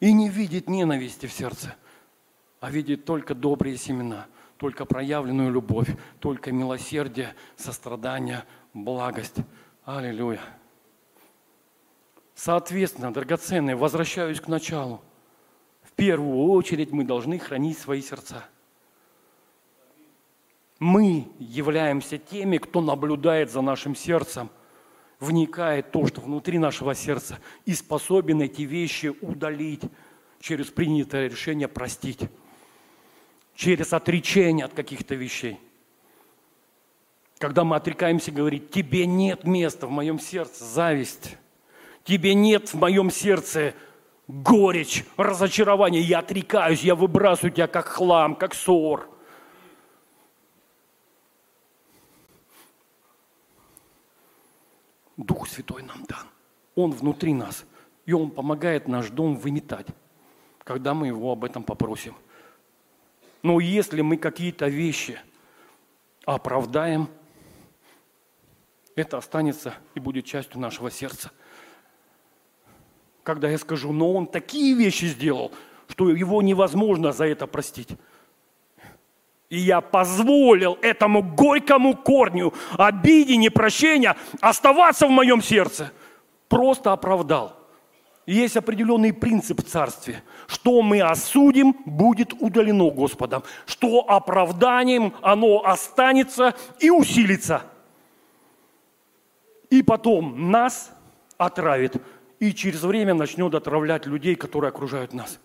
и не видит ненависти в сердце, а видит только добрые семена, только проявленную любовь, только милосердие, сострадание, благость. Аллилуйя. Соответственно, драгоценные, возвращаюсь к началу. В первую очередь мы должны хранить свои сердца. Мы являемся теми, кто наблюдает за нашим сердцем – вникает то, что внутри нашего сердца, и способен эти вещи удалить, через принятое решение простить, через отречение от каких-то вещей. Когда мы отрекаемся говорить, тебе нет места в моем сердце, зависть, тебе нет в моем сердце горечь, разочарование, я отрекаюсь, я выбрасываю тебя как хлам, как ссор. Дух Святой нам дан. Он внутри нас. И Он помогает наш дом выметать, когда мы Его об этом попросим. Но если мы какие-то вещи оправдаем, это останется и будет частью нашего сердца. Когда я скажу, но он такие вещи сделал, что его невозможно за это простить. И я позволил этому горькому корню обиде, непрощения оставаться в моем сердце. Просто оправдал. Есть определенный принцип в царстве. Что мы осудим, будет удалено Господом. Что оправданием, оно останется и усилится. И потом нас отравит. И через время начнет отравлять людей, которые окружают нас.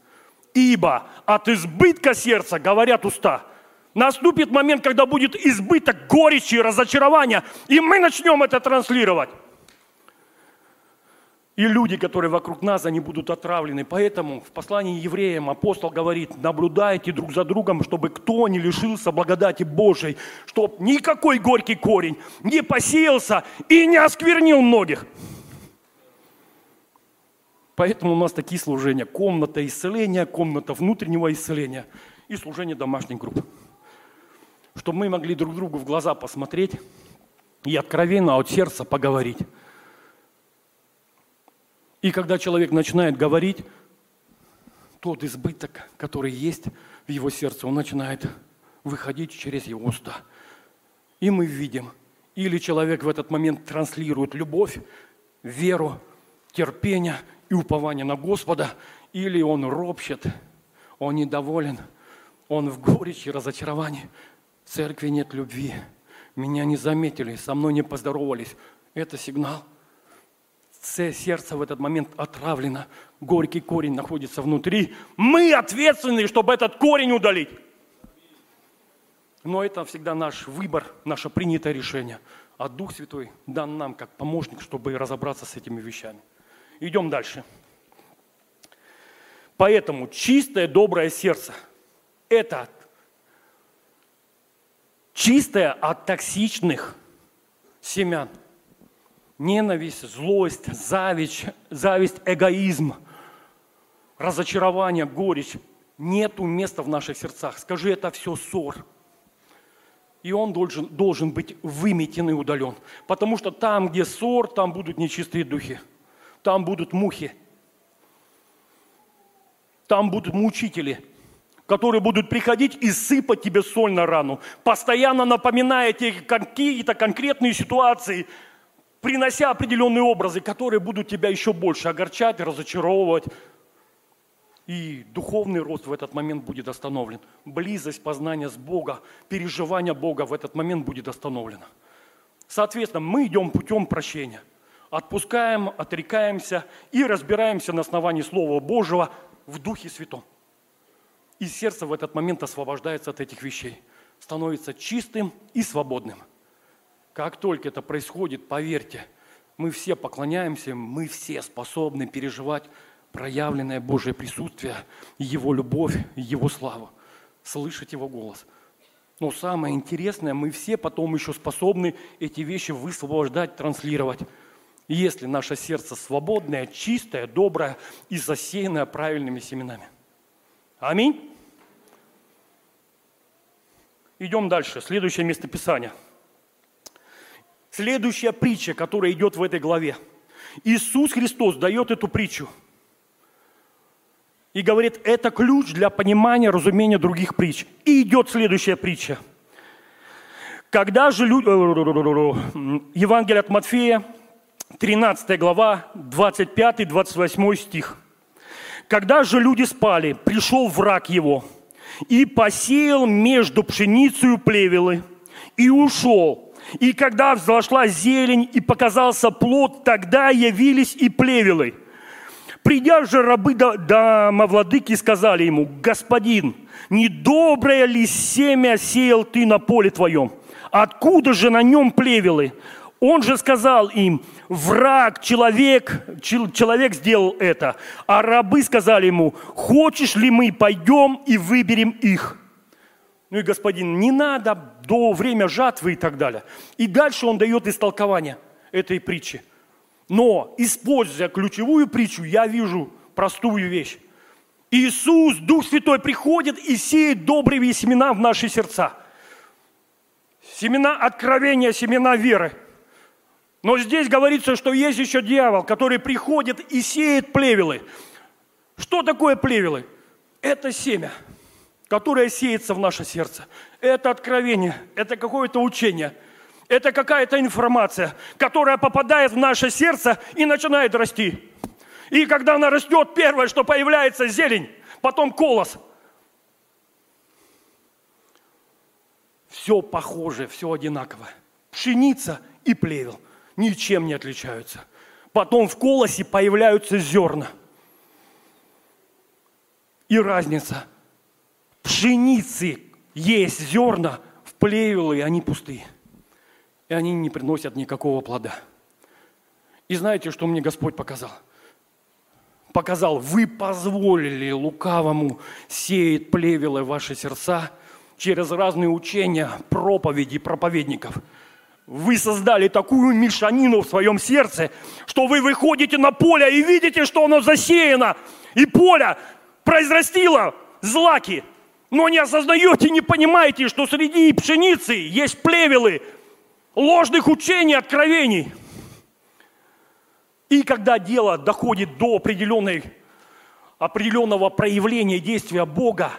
Ибо от избытка сердца говорят уста – Наступит момент, когда будет избыток горечи и разочарования, и мы начнем это транслировать. И люди, которые вокруг нас, они будут отравлены. Поэтому в послании евреям апостол говорит, наблюдайте друг за другом, чтобы кто не лишился благодати Божией, чтобы никакой горький корень не посеялся и не осквернил многих. Поэтому у нас такие служения. Комната исцеления, комната внутреннего исцеления и служение домашних групп чтобы мы могли друг другу в глаза посмотреть и откровенно от сердца поговорить. И когда человек начинает говорить, тот избыток, который есть в его сердце, он начинает выходить через его уста. И мы видим, или человек в этот момент транслирует любовь, веру, терпение и упование на Господа, или он ропщет, он недоволен, он в горечи, разочаровании – в церкви нет любви. Меня не заметили, со мной не поздоровались. Это сигнал. Сердце в этот момент отравлено. Горький корень находится внутри. Мы ответственны, чтобы этот корень удалить. Но это всегда наш выбор, наше принятое решение. А Дух Святой дан нам как помощник, чтобы разобраться с этими вещами. Идем дальше. Поэтому чистое, доброе сердце – это чистое от токсичных семян. Ненависть, злость, зависть, зависть, эгоизм, разочарование, горечь. Нету места в наших сердцах. Скажи, это все ссор. И он должен, должен быть выметен и удален. Потому что там, где ссор, там будут нечистые духи. Там будут мухи. Там будут мучители – которые будут приходить и сыпать тебе соль на рану, постоянно напоминая тебе какие-то конкретные ситуации, принося определенные образы, которые будут тебя еще больше огорчать, разочаровывать. И духовный рост в этот момент будет остановлен. Близость познания с Бога, переживание Бога в этот момент будет остановлено. Соответственно, мы идем путем прощения. Отпускаем, отрекаемся и разбираемся на основании Слова Божьего в Духе Святом. И сердце в этот момент освобождается от этих вещей, становится чистым и свободным. Как только это происходит, поверьте, мы все поклоняемся, мы все способны переживать проявленное Божье присутствие, Его любовь, Его славу, слышать Его голос. Но самое интересное, мы все потом еще способны эти вещи высвобождать, транслировать. Если наше сердце свободное, чистое, доброе и засеянное правильными семенами. Аминь. Идем дальше. Следующее местописание. Следующая притча, которая идет в этой главе. Иисус Христос дает эту притчу. И говорит, это ключ для понимания, разумения других притч. И идет следующая притча. Когда же люди... Евангелие от Матфея, 13 глава, 25-28 стих. Когда же люди спали, пришел враг его и посеял между пшеницей плевелы и ушел. И когда взошла зелень и показался плод, тогда явились и плевелы. Придя же рабы до, домовладыки сказали ему, «Господин, недоброе ли семя сеял ты на поле твоем? Откуда же на нем плевелы?» Он же сказал им, враг, человек, человек сделал это. А рабы сказали ему, хочешь ли мы пойдем и выберем их? Ну и господин, не надо до время жатвы и так далее. И дальше он дает истолкование этой притчи. Но, используя ключевую притчу, я вижу простую вещь. Иисус, Дух Святой, приходит и сеет добрые семена в наши сердца. Семена откровения, семена веры. Но здесь говорится, что есть еще дьявол, который приходит и сеет плевелы. Что такое плевелы? Это семя – которое сеется в наше сердце. Это откровение, это какое-то учение, это какая-то информация, которая попадает в наше сердце и начинает расти. И когда она растет, первое, что появляется зелень, потом колос. Все похоже, все одинаково. Пшеница и плевел ничем не отличаются. Потом в колосе появляются зерна. И разница – пшеницы есть зерна, в плевелы, они пустые. И они не приносят никакого плода. И знаете, что мне Господь показал? Показал, вы позволили лукавому сеять плевелы в ваши сердца через разные учения, проповеди проповедников. Вы создали такую мешанину в своем сердце, что вы выходите на поле и видите, что оно засеяно, и поле произрастило злаки – но не осознаете, не понимаете, что среди пшеницы есть плевелы ложных учений, откровений. И когда дело доходит до определенной, определенного проявления действия Бога,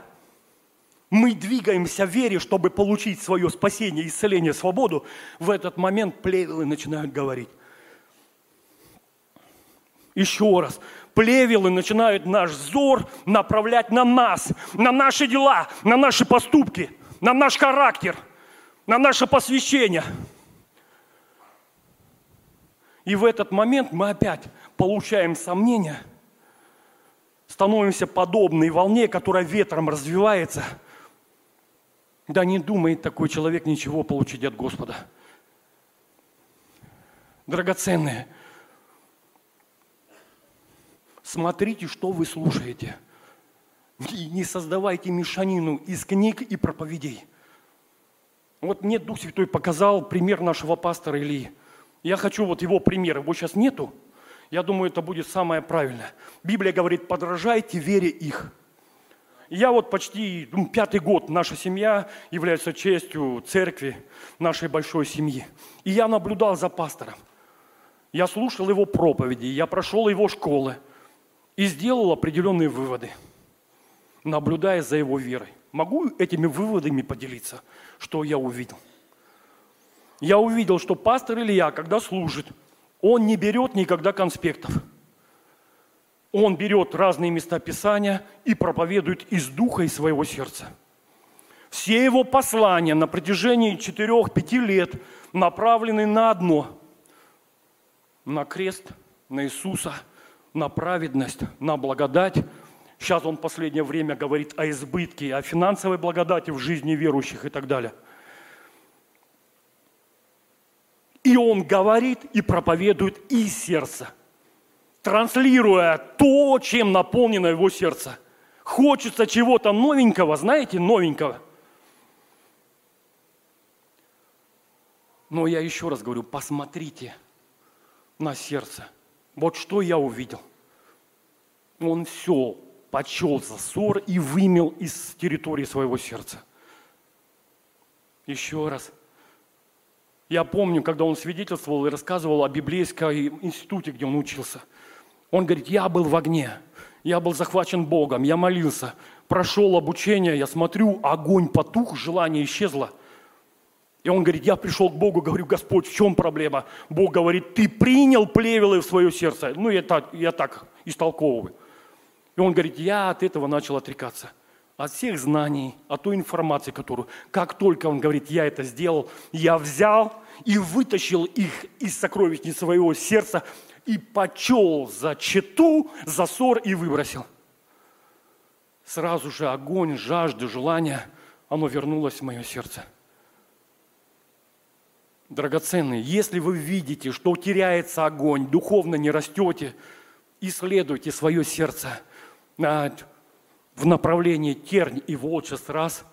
мы двигаемся в вере, чтобы получить свое спасение, исцеление, свободу. В этот момент плевелы начинают говорить. Еще раз, плевелы начинают наш взор направлять на нас, на наши дела, на наши поступки, на наш характер, на наше посвящение. И в этот момент мы опять получаем сомнения, становимся подобной волне, которая ветром развивается. Да не думает такой человек ничего получить от Господа. Драгоценные – Смотрите, что вы слушаете. И не создавайте мешанину из книг и проповедей. Вот мне Дух Святой показал пример нашего пастора Ильи. Я хочу вот его пример. Его сейчас нету. Я думаю, это будет самое правильное. Библия говорит, подражайте вере их. Я вот почти ну, пятый год, наша семья является частью церкви, нашей большой семьи. И я наблюдал за пастором. Я слушал его проповеди, я прошел его школы – и сделал определенные выводы, наблюдая за его верой. Могу этими выводами поделиться, что я увидел? Я увидел, что пастор Илья, когда служит, он не берет никогда конспектов. Он берет разные места Писания и проповедует из духа и своего сердца. Все его послания на протяжении 4-5 лет направлены на одно – на крест, на Иисуса – на праведность, на благодать. Сейчас он в последнее время говорит о избытке, о финансовой благодати в жизни верующих и так далее. И он говорит и проповедует из сердца, транслируя то, чем наполнено его сердце. Хочется чего-то новенького, знаете, новенького. Но я еще раз говорю, посмотрите на сердце – вот что я увидел. Он все почел за ссор и вымел из территории своего сердца. Еще раз. Я помню, когда он свидетельствовал и рассказывал о библейском институте, где он учился. Он говорит, я был в огне, я был захвачен Богом, я молился, прошел обучение, я смотрю, огонь потух, желание исчезло – и он говорит, я пришел к Богу, говорю, Господь, в чем проблема? Бог говорит, ты принял плевелы в свое сердце. Ну, я так, я так истолковываю. И он говорит, я от этого начал отрекаться. от всех знаний, от той информации, которую, как только он говорит, я это сделал, я взял и вытащил их из сокровищницы своего сердца и почел за чету, за ссор и выбросил. Сразу же огонь, жажда, желание, оно вернулось в мое сердце. Драгоценные, если вы видите, что теряется огонь, духовно не растете, исследуйте свое сердце в направлении тернь и волчеств раз,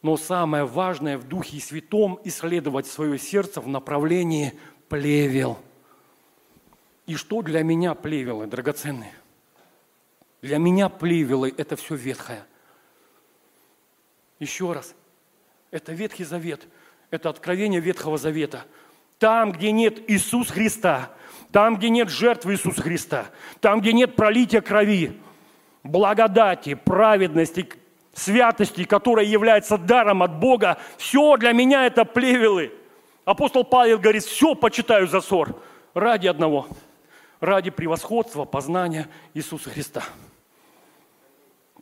но самое важное в Духе Святом исследовать свое сердце в направлении плевел. И что для меня плевелы, драгоценные? Для меня плевелы – это все ветхое. Еще раз, это Ветхий Завет, это откровение Ветхого Завета. Там, где нет Иисуса Христа, там, где нет жертвы Иисуса Христа, там, где нет пролития крови, благодати, праведности, святости, которая является даром от Бога, все для меня это плевелы. Апостол Павел говорит, все почитаю за ссор ради одного, ради превосходства, познания Иисуса Христа.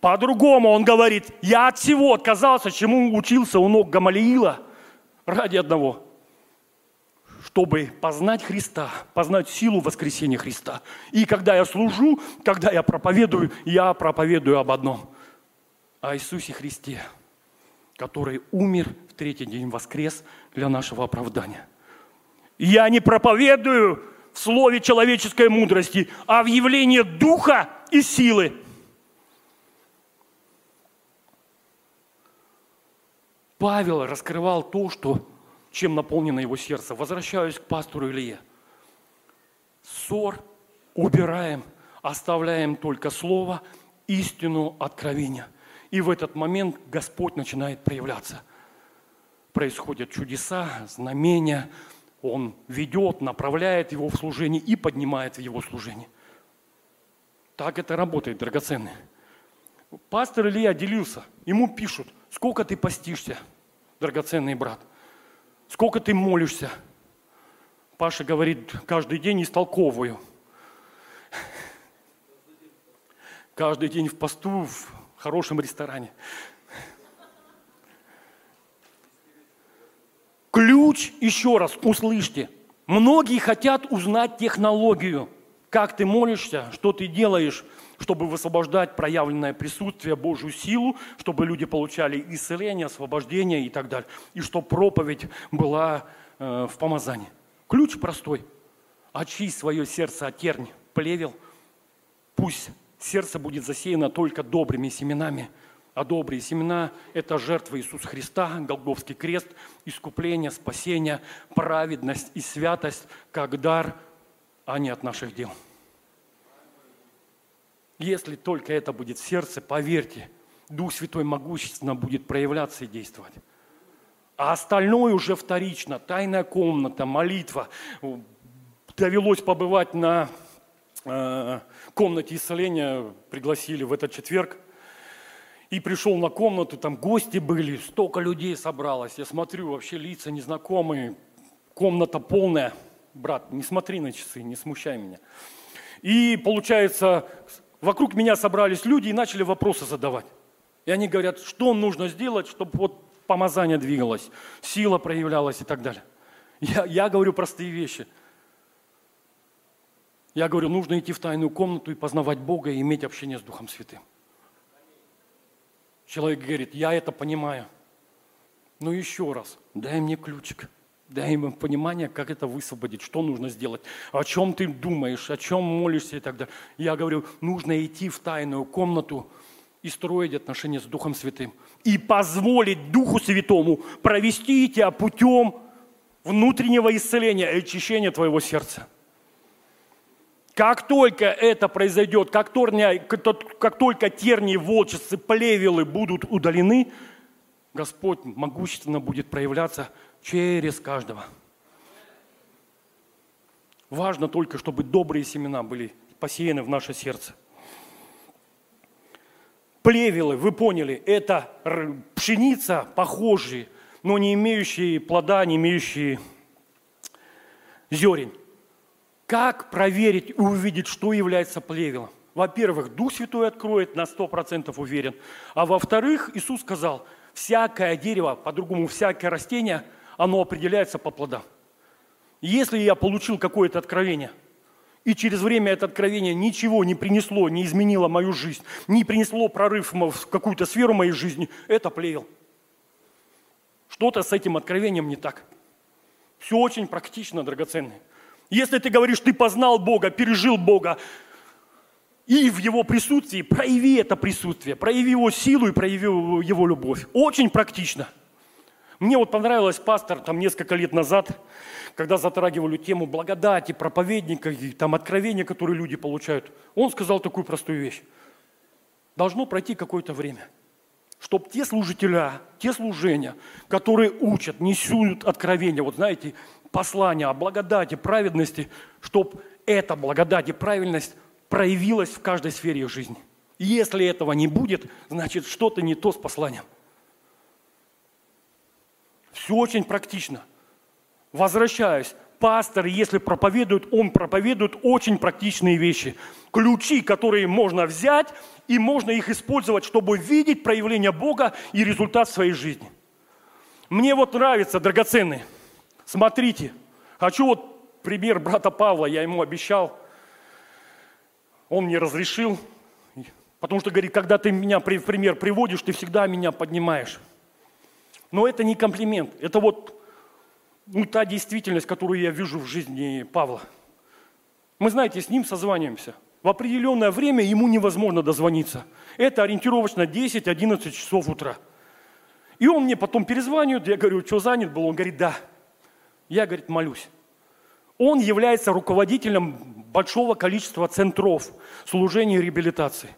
По-другому он говорит, я от всего отказался, чему учился у ног Гамалиила, ради одного, чтобы познать Христа, познать силу воскресения Христа. И когда я служу, когда я проповедую, я проповедую об одном – о Иисусе Христе, который умер в третий день воскрес для нашего оправдания. я не проповедую слове человеческой мудрости, а в явлении духа и силы. Павел раскрывал то, что чем наполнено его сердце. Возвращаюсь к пастору Илье. Ссор убираем, оставляем только слово, истину, откровения. И в этот момент Господь начинает проявляться. Происходят чудеса, знамения, Он ведет, направляет его в служение и поднимает в его служение. Так это работает, драгоценный. Пастор Илья делился, ему пишут, сколько ты постишься, драгоценный брат. Сколько ты молишься? Паша говорит, каждый день истолковываю. Каждый день в посту, в хорошем ресторане. Ключ, еще раз, услышьте. Многие хотят узнать технологию. Как ты молишься, что ты делаешь, чтобы высвобождать проявленное присутствие, Божью силу, чтобы люди получали исцеление, освобождение и так далее. И чтобы проповедь была э, в помазании. Ключ простой. Очисть свое сердце от терни, плевел. Пусть сердце будет засеяно только добрыми семенами. А добрые семена – это жертва Иисуса Христа, Голговский крест, искупление, спасение, праведность и святость, как дар, а не от наших дел. Если только это будет в сердце, поверьте, Дух Святой могущественно будет проявляться и действовать. А остальное уже вторично. Тайная комната, молитва. Довелось побывать на э, комнате исцеления, пригласили в этот четверг. И пришел на комнату, там гости были, столько людей собралось. Я смотрю, вообще лица незнакомые, комната полная. Брат, не смотри на часы, не смущай меня. И получается, вокруг меня собрались люди и начали вопросы задавать. И они говорят, что нужно сделать, чтобы вот помазание двигалось, сила проявлялась и так далее. Я, я говорю простые вещи. Я говорю, нужно идти в тайную комнату и познавать Бога и иметь общение с Духом Святым. Человек говорит, я это понимаю. Но еще раз, дай мне ключик – дай им понимание, как это высвободить, что нужно сделать, о чем ты думаешь, о чем молишься и так далее. Я говорю, нужно идти в тайную комнату и строить отношения с Духом Святым. И позволить Духу Святому провести тебя путем внутреннего исцеления и очищения твоего сердца. Как только это произойдет, как только, как только тернии, волчицы, плевелы будут удалены, Господь могущественно будет проявляться через каждого. Важно только, чтобы добрые семена были посеяны в наше сердце. Плевелы, вы поняли, это пшеница похожие, но не имеющие плода, не имеющие зерен. Как проверить и увидеть, что является плевелом? Во-первых, Дух Святой откроет, на сто процентов уверен. А во-вторых, Иисус сказал, всякое дерево, по-другому всякое растение, оно определяется по плодам. Если я получил какое-то откровение, и через время это откровение ничего не принесло, не изменило мою жизнь, не принесло прорыв в какую-то сферу моей жизни, это плевел. Что-то с этим откровением не так. Все очень практично, драгоценное. Если ты говоришь, ты познал Бога, пережил Бога, и в Его присутствии прояви это присутствие, прояви Его силу и прояви Его любовь. Очень практично. Мне вот понравилось пастор там несколько лет назад, когда затрагивали тему благодати, проповедника, и там откровения, которые люди получают. Он сказал такую простую вещь. Должно пройти какое-то время – чтобы те служителя, те служения, которые учат, несут откровения, вот знаете, послания о благодати, праведности, чтобы эта благодать и правильность проявилась в каждой сфере их жизни. Если этого не будет, значит что-то не то с посланием. Все очень практично. Возвращаюсь. Пастор, если проповедует, он проповедует очень практичные вещи. Ключи, которые можно взять и можно их использовать, чтобы видеть проявление Бога и результат своей жизни. Мне вот нравится, драгоценные, смотрите, хочу вот пример брата Павла, я ему обещал, он мне разрешил, потому что говорит, когда ты меня в пример приводишь, ты всегда меня поднимаешь. Но это не комплимент, это вот ну, та действительность, которую я вижу в жизни Павла. Мы, знаете, с ним созваниваемся – в определенное время ему невозможно дозвониться. Это ориентировочно 10-11 часов утра. И он мне потом перезванивает, я говорю, что занят был? Он говорит, да. Я, говорит, молюсь. Он является руководителем большого количества центров служения и реабилитации.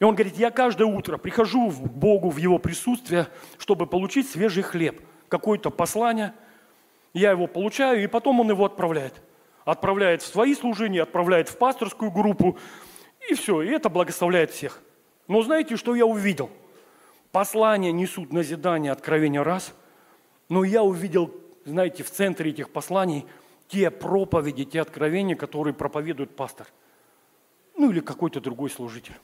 И он говорит, я каждое утро прихожу к Богу в Его присутствие, чтобы получить свежий хлеб, какое-то послание. Я его получаю, и потом он его отправляет отправляет в свои служения, отправляет в пасторскую группу, и все, и это благословляет всех. Но знаете, что я увидел? Послания несут назидание, откровение раз, но я увидел, знаете, в центре этих посланий те проповеди, те откровения, которые проповедует пастор. Ну или какой-то другой служитель.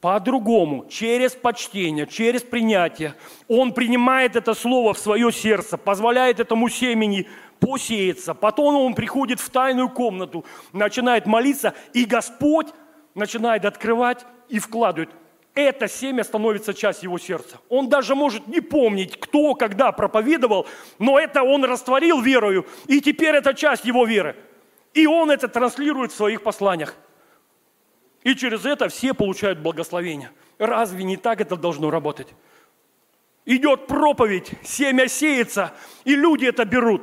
По-другому, через почтение, через принятие. Он принимает это слово в свое сердце, позволяет этому семени посеется. Потом он приходит в тайную комнату, начинает молиться, и Господь начинает открывать и вкладывает. Это семя становится частью его сердца. Он даже может не помнить, кто, когда проповедовал, но это он растворил верою, и теперь это часть его веры. И он это транслирует в своих посланиях. И через это все получают благословение. Разве не так это должно работать? Идет проповедь, семя сеется, и люди это берут.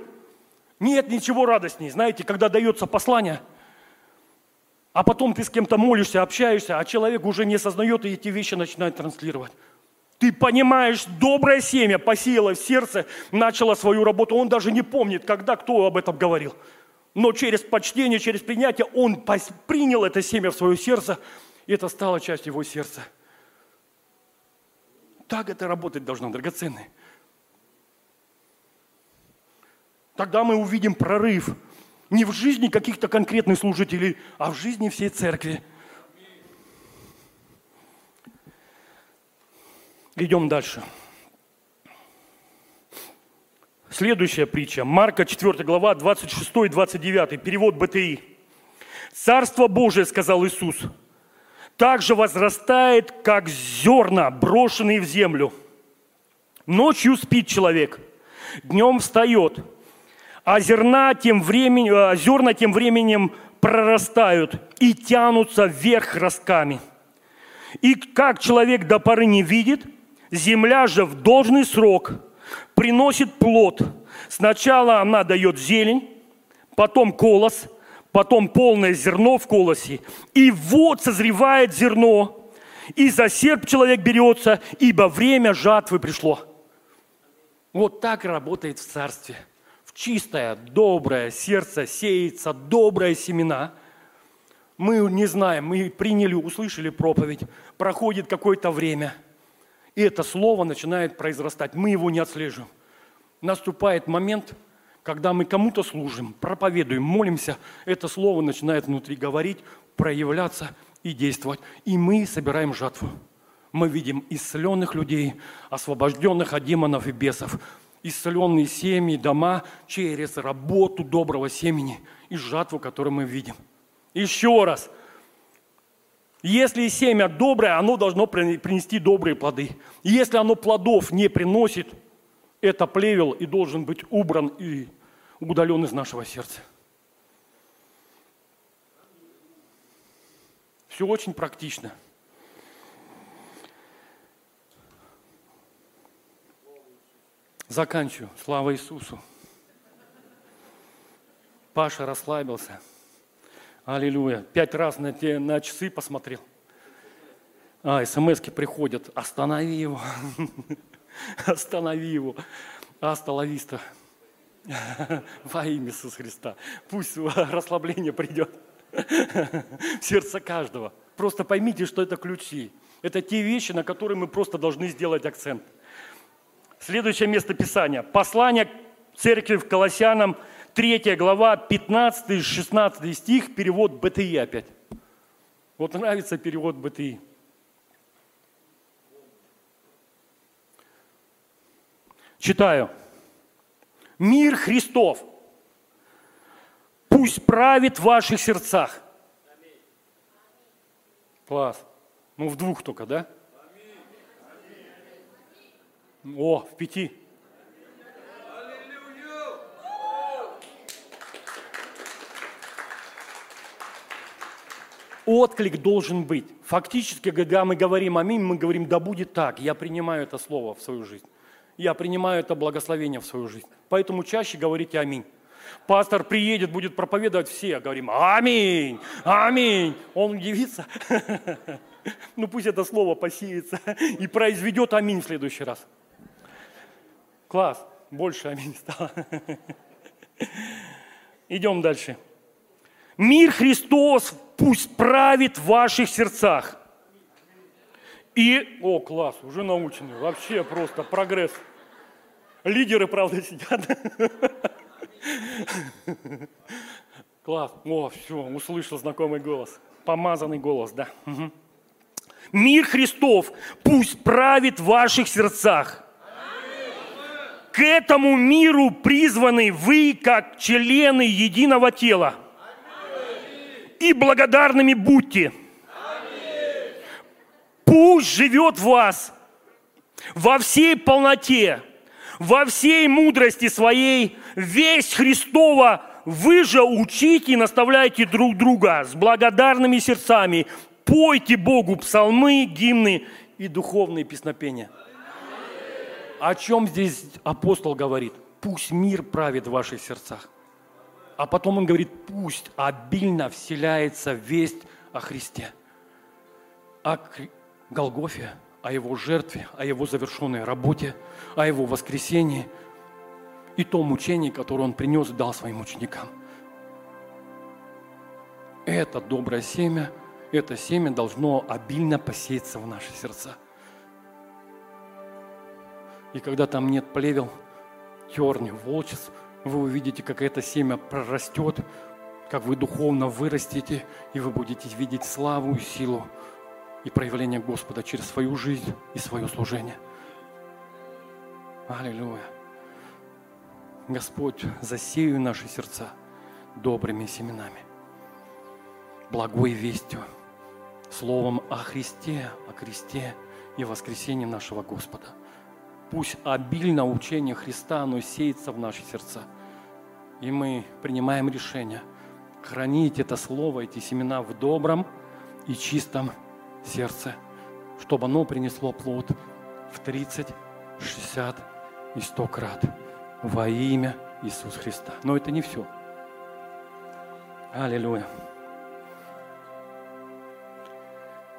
Нет ничего радостней, знаете, когда дается послание, а потом ты с кем-то молишься, общаешься, а человек уже не осознает и эти вещи начинает транслировать. Ты понимаешь, доброе семя посеяло в сердце, начало свою работу. Он даже не помнит, когда кто об этом говорил. Но через почтение, через принятие он принял это семя в свое сердце, и это стало частью его сердца. Так это работать должно, драгоценные. Тогда мы увидим прорыв не в жизни каких-то конкретных служителей, а в жизни всей церкви. Идем дальше. Следующая притча. Марка 4 глава, 26 и 29. Перевод БТИ. «Царство Божие, — сказал Иисус, — также возрастает, как зерна, брошенные в землю. Ночью спит человек, днем встает — а зерна тем временем, а зерна тем временем прорастают и тянутся вверх ростками. И как человек до поры не видит, земля же в должный срок приносит плод. Сначала она дает зелень, потом колос, потом полное зерно в колосе. И вот созревает зерно, и за серп человек берется, ибо время жатвы пришло. Вот так работает в царстве – чистое, доброе сердце сеется добрые семена. Мы не знаем, мы приняли, услышали проповедь, проходит какое-то время, и это слово начинает произрастать. Мы его не отслеживаем. Наступает момент, когда мы кому-то служим, проповедуем, молимся, это слово начинает внутри говорить, проявляться и действовать. И мы собираем жатву. Мы видим исцеленных людей, освобожденных от демонов и бесов, исцеленные семьи, дома через работу доброго семени и жатву, которую мы видим. Еще раз. Если семя доброе, оно должно принести добрые плоды. Если оно плодов не приносит, это плевел и должен быть убран и удален из нашего сердца. Все очень практично. Заканчиваю. Слава Иисусу. Паша расслабился. Аллилуйя. Пять раз на, те, на часы посмотрел. А, смс приходят. Останови его. Останови его. Остановиста. Во имя Иисуса Христа. Пусть расслабление придет в сердце каждого. Просто поймите, что это ключи. Это те вещи, на которые мы просто должны сделать акцент. Следующее место Писания. Послание церкви в Колоссянам, 3 глава, 15-16 стих, перевод БТИ опять. Вот нравится перевод БТИ. Читаю. Мир Христов пусть правит в ваших сердцах. Класс. Ну, в двух только, да? О, в пяти. Отклик должен быть. Фактически, когда мы говорим аминь, мы говорим, да будет так. Я принимаю это слово в свою жизнь. Я принимаю это благословение в свою жизнь. Поэтому чаще говорите аминь. Пастор приедет, будет проповедовать, все говорим аминь, аминь. Он удивится. Ну пусть это слово посеется и произведет аминь в следующий раз. Класс, больше аминь стало. Идем дальше. Мир Христос пусть правит в ваших сердцах. И, о, класс, уже научены, вообще просто прогресс. Лидеры, правда, сидят. Класс, о, все, услышал знакомый голос. Помазанный голос, да. Мир Христов пусть правит в ваших сердцах – к этому миру призваны вы, как члены единого тела. И благодарными будьте. Пусть живет в вас во всей полноте, во всей мудрости своей, весь Христова, вы же учите и наставляйте друг друга с благодарными сердцами. Пойте Богу псалмы, гимны и духовные песнопения – о чем здесь апостол говорит? Пусть мир правит в ваших сердцах. А потом он говорит, пусть обильно вселяется весть о Христе, о Голгофе, о Его жертве, о Его завершенной работе, о Его воскресении и том учении, которое Он принес и дал своим ученикам. Это доброе семя, это семя должно обильно посеяться в наши сердца – и когда там нет плевел, терни, волчиц, вы увидите, как это семя прорастет, как вы духовно вырастете, и вы будете видеть славу и силу и проявление Господа через свою жизнь и свое служение. Аллилуйя. Господь, засею наши сердца добрыми семенами, благой вестью, словом о Христе, о кресте и воскресении нашего Господа – Пусть обильно учение Христа, оно сеется в наши сердца. И мы принимаем решение хранить это слово, эти семена в добром и чистом сердце, чтобы оно принесло плод в 30, 60 и 100 крат во имя Иисуса Христа. Но это не все. Аллилуйя.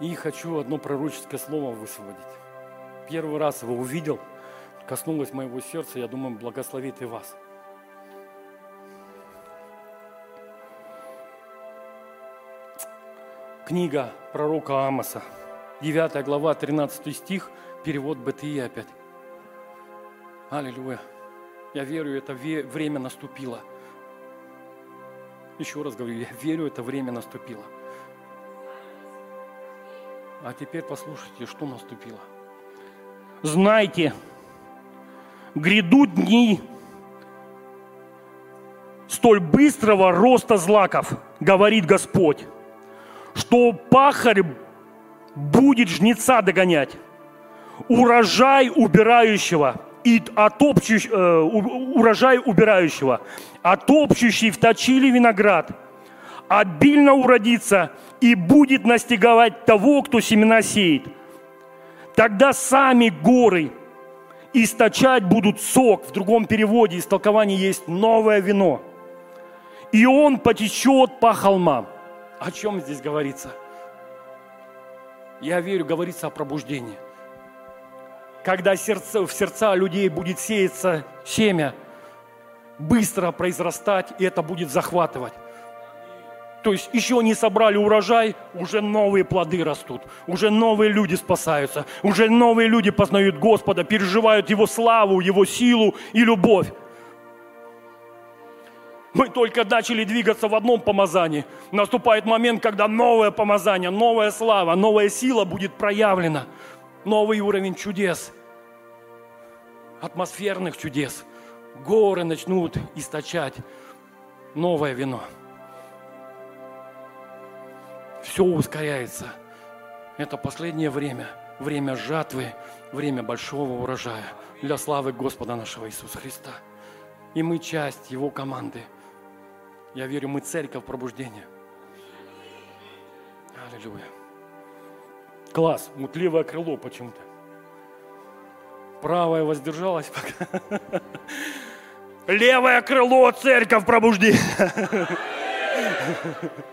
И хочу одно пророческое слово высвободить. Первый раз его увидел – коснулось моего сердца, я думаю, благословит и вас. Книга пророка Амоса, 9 глава, 13 стих, перевод БТИ опять. Аллилуйя. Я верю, это время наступило. Еще раз говорю, я верю, это время наступило. А теперь послушайте, что наступило. Знайте, грядут дни столь быстрого роста злаков, говорит Господь, что пахарь будет жнеца догонять, урожай убирающего и отопчущ, э, урожай убирающего, отопчущий в точили виноград, обильно уродится и будет настиговать того, кто семена сеет. Тогда сами горы источать будут сок. В другом переводе истолкование есть новое вино. И он потечет по холмам. О чем здесь говорится? Я верю, говорится о пробуждении. Когда сердце, в сердца людей будет сеяться семя, быстро произрастать, и это будет захватывать. То есть еще не собрали урожай, уже новые плоды растут, уже новые люди спасаются, уже новые люди познают Господа, переживают Его славу, Его силу и любовь. Мы только начали двигаться в одном помазании. Наступает момент, когда новое помазание, новая слава, новая сила будет проявлена. Новый уровень чудес, атмосферных чудес. Горы начнут источать новое вино. Все ускоряется. Это последнее время, время жатвы, время большого урожая для славы Господа нашего Иисуса Христа. И мы часть Его команды – я верю, мы церковь пробуждения. Аллилуйя. Класс, мутливое крыло почему-то. Правое воздержалось пока. Левое крыло, церковь пробуждения.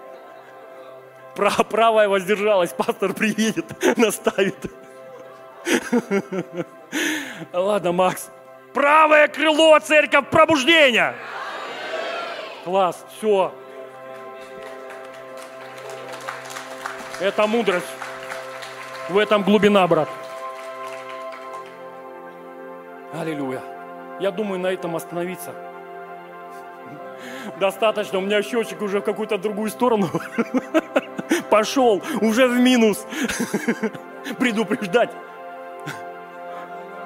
Правое воздержалось, пастор приедет, наставит. Ладно, Макс. Правое крыло, церковь пробуждения. Класс, все. Это мудрость. В этом глубина, брат. Аллилуйя. Я думаю, на этом остановиться. Достаточно, у меня счетчик уже в какую-то другую сторону пошел, уже в минус. Предупреждать.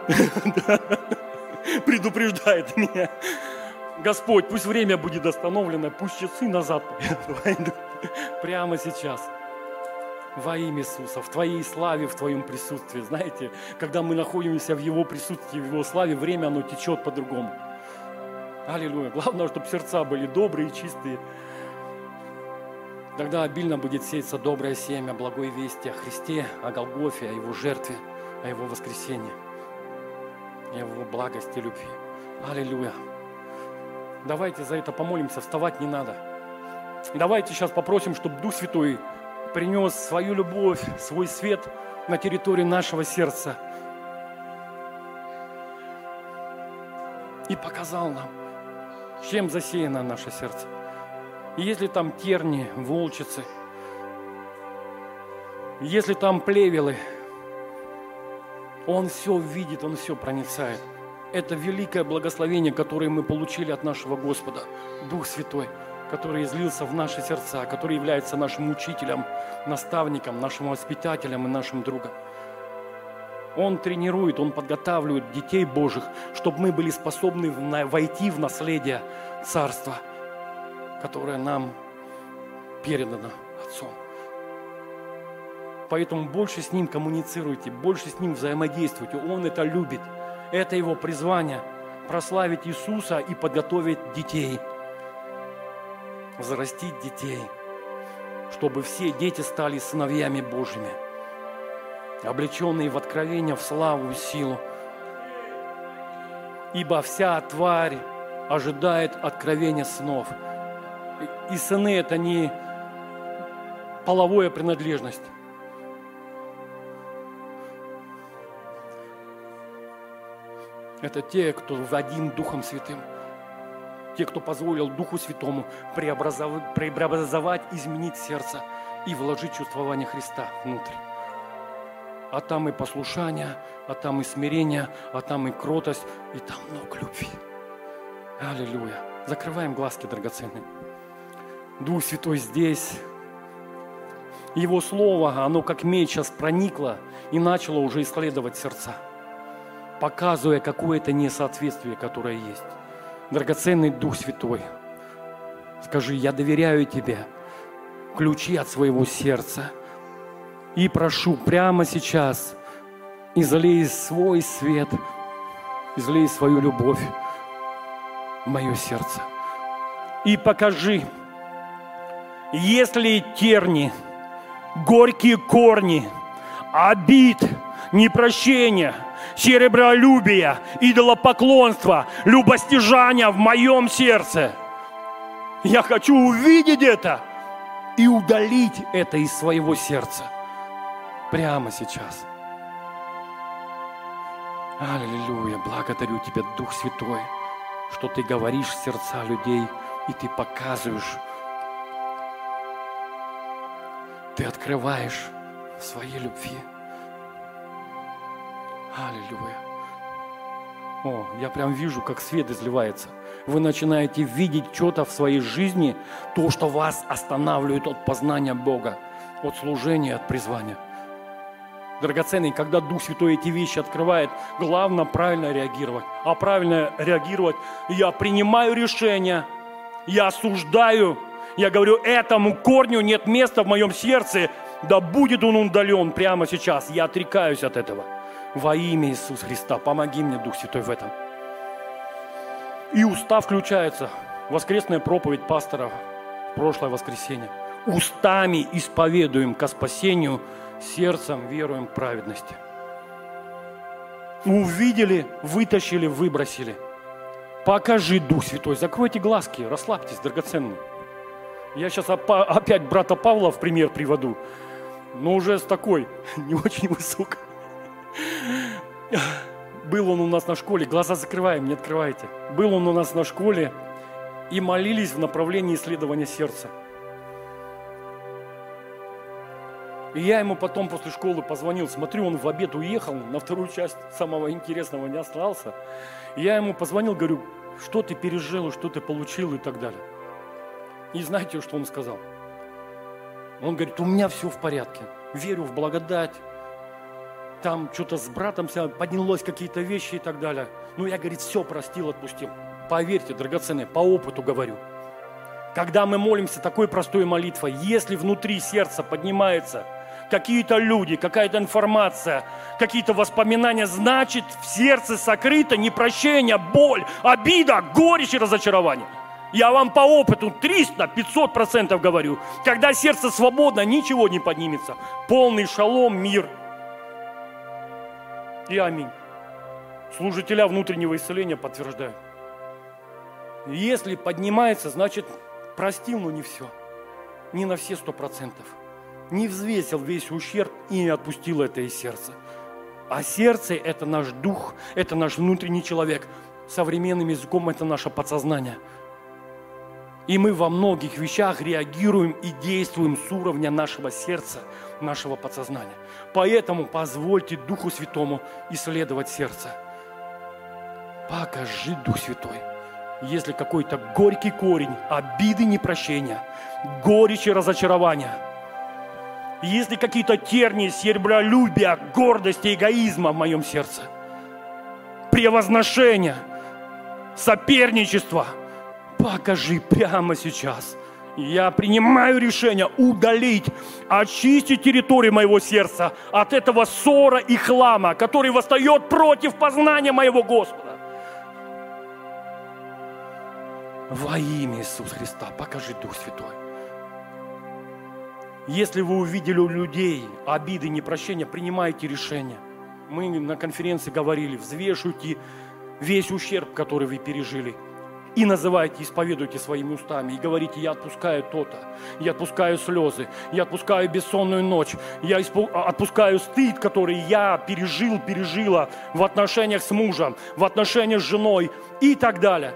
Предупреждает меня. Господь, пусть время будет остановлено, пусть часы назад. Прямо сейчас. Во имя Иисуса, в Твоей славе, в Твоем присутствии. Знаете, когда мы находимся в Его присутствии, в Его славе, время, оно течет по-другому. Аллилуйя. Главное, чтобы сердца были добрые и чистые. Тогда обильно будет сеяться доброе семя, благой вести о Христе, о Голгофе, о Его жертве, о Его воскресении, о Его благости и любви. Аллилуйя. Давайте за это помолимся, вставать не надо. Давайте сейчас попросим, чтобы Дух Святой принес свою любовь, свой свет на территории нашего сердца. И показал нам, чем засеяно наше сердце. И если там терни, волчицы, если там плевелы, Он все видит, Он все проницает это великое благословение, которое мы получили от нашего Господа, Дух Святой, который излился в наши сердца, который является нашим учителем, наставником, нашим воспитателем и нашим другом. Он тренирует, Он подготавливает детей Божьих, чтобы мы были способны войти в наследие Царства, которое нам передано Отцом. Поэтому больше с Ним коммуницируйте, больше с Ним взаимодействуйте. Он это любит – это его призвание – прославить Иисуса и подготовить детей, взрастить детей, чтобы все дети стали сыновьями Божьими, облеченные в откровение, в славу и силу. Ибо вся тварь ожидает откровения сынов. И сыны – это не половая принадлежность, Это те, кто один Духом Святым. Те, кто позволил Духу Святому преобразовать, преобразовать изменить сердце и вложить чувствование Христа внутрь. А там и послушание, а там и смирение, а там и кротость, и там много любви. Аллилуйя. Закрываем глазки драгоценные. Дух Святой здесь. Его Слово, оно как меч сейчас проникло и начало уже исследовать сердца, показывая какое-то несоответствие, которое есть. Драгоценный Дух Святой, скажи, я доверяю Тебе ключи от своего сердца и прошу прямо сейчас, излей свой свет, излей свою любовь в мое сердце. И покажи, если терни – горькие корни обид, непрощения, серебролюбия, идолопоклонства, любостяжания в моем сердце. Я хочу увидеть это и удалить это из своего сердца прямо сейчас. Аллилуйя, благодарю Тебя, Дух Святой, что Ты говоришь в сердца людей, и Ты показываешь ты открываешь своей любви. Аллилуйя. О, я прям вижу, как свет изливается. Вы начинаете видеть что-то в своей жизни, то, что вас останавливает от познания Бога, от служения, от призвания. Драгоценный, когда Дух Святой эти вещи открывает, главное правильно реагировать. А правильно реагировать, я принимаю решение, я осуждаю я говорю, этому корню нет места в моем сердце, да будет он удален прямо сейчас. Я отрекаюсь от этого. Во имя Иисуса Христа, помоги мне, Дух Святой, в этом. И уста включается. Воскресная проповедь пастора в прошлое воскресенье. Устами исповедуем ко спасению, сердцем веруем праведности. Увидели, вытащили, выбросили. Покажи, Дух Святой, закройте глазки, расслабьтесь, драгоценные. Я сейчас опять брата Павла в пример приводу, но уже с такой, не очень высокой. Был он у нас на школе, глаза закрываем, не открывайте. Был он у нас на школе, и молились в направлении исследования сердца. И я ему потом после школы позвонил, смотрю, он в обед уехал, на вторую часть самого интересного не остался. И я ему позвонил, говорю, что ты пережил, что ты получил и так далее. И знаете, что он сказал? Он говорит, у меня все в порядке, верю в благодать, там что-то с братом поднялось какие-то вещи и так далее. Ну, я, говорит, все простил, отпустил. Поверьте, драгоценные, по опыту говорю. Когда мы молимся такой простой молитвой, если внутри сердца поднимается какие-то люди, какая-то информация, какие-то воспоминания, значит в сердце сокрыто непрощение, боль, обида, горечь и разочарование – я вам по опыту 300-500 процентов говорю. Когда сердце свободно, ничего не поднимется. Полный шалом, мир. И аминь. Служителя внутреннего исцеления подтверждают. Если поднимается, значит простил, но не все. Не на все сто процентов. Не взвесил весь ущерб и не отпустил это из сердца. А сердце – это наш дух, это наш внутренний человек. Современным языком это наше подсознание – и мы во многих вещах реагируем и действуем с уровня нашего сердца, нашего подсознания. Поэтому позвольте Духу Святому исследовать сердце. Покажи, Дух Святой, если какой-то горький корень обиды, непрощения, горечи, разочарования, если какие-то тернии серебролюбия, гордости, эгоизма в моем сердце, превозношения, соперничества – покажи прямо сейчас. Я принимаю решение удалить, очистить территорию моего сердца от этого ссора и хлама, который восстает против познания моего Господа. Во имя Иисуса Христа покажи Дух Святой. Если вы увидели у людей обиды, непрощения, принимайте решение. Мы на конференции говорили, взвешивайте весь ущерб, который вы пережили – и называйте, исповедуйте своими устами, и говорите, я отпускаю то-то, я отпускаю слезы, я отпускаю бессонную ночь, я отпускаю стыд, который я пережил, пережила в отношениях с мужем, в отношениях с женой и так далее.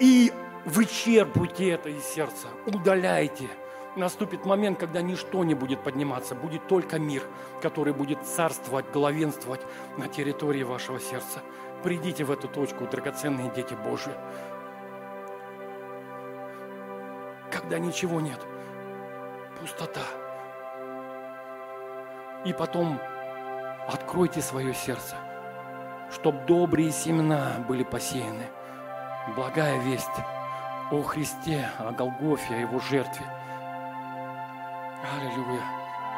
И вычерпывайте это из сердца, удаляйте. Наступит момент, когда ничто не будет подниматься, будет только мир, который будет царствовать, главенствовать на территории вашего сердца. Придите в эту точку, драгоценные дети Божьи. Когда ничего нет, пустота, И потом откройте свое сердце, чтобы добрые семена были посеяны. Благая весть о Христе, о Голгофе, о Его жертве. Аллилуйя.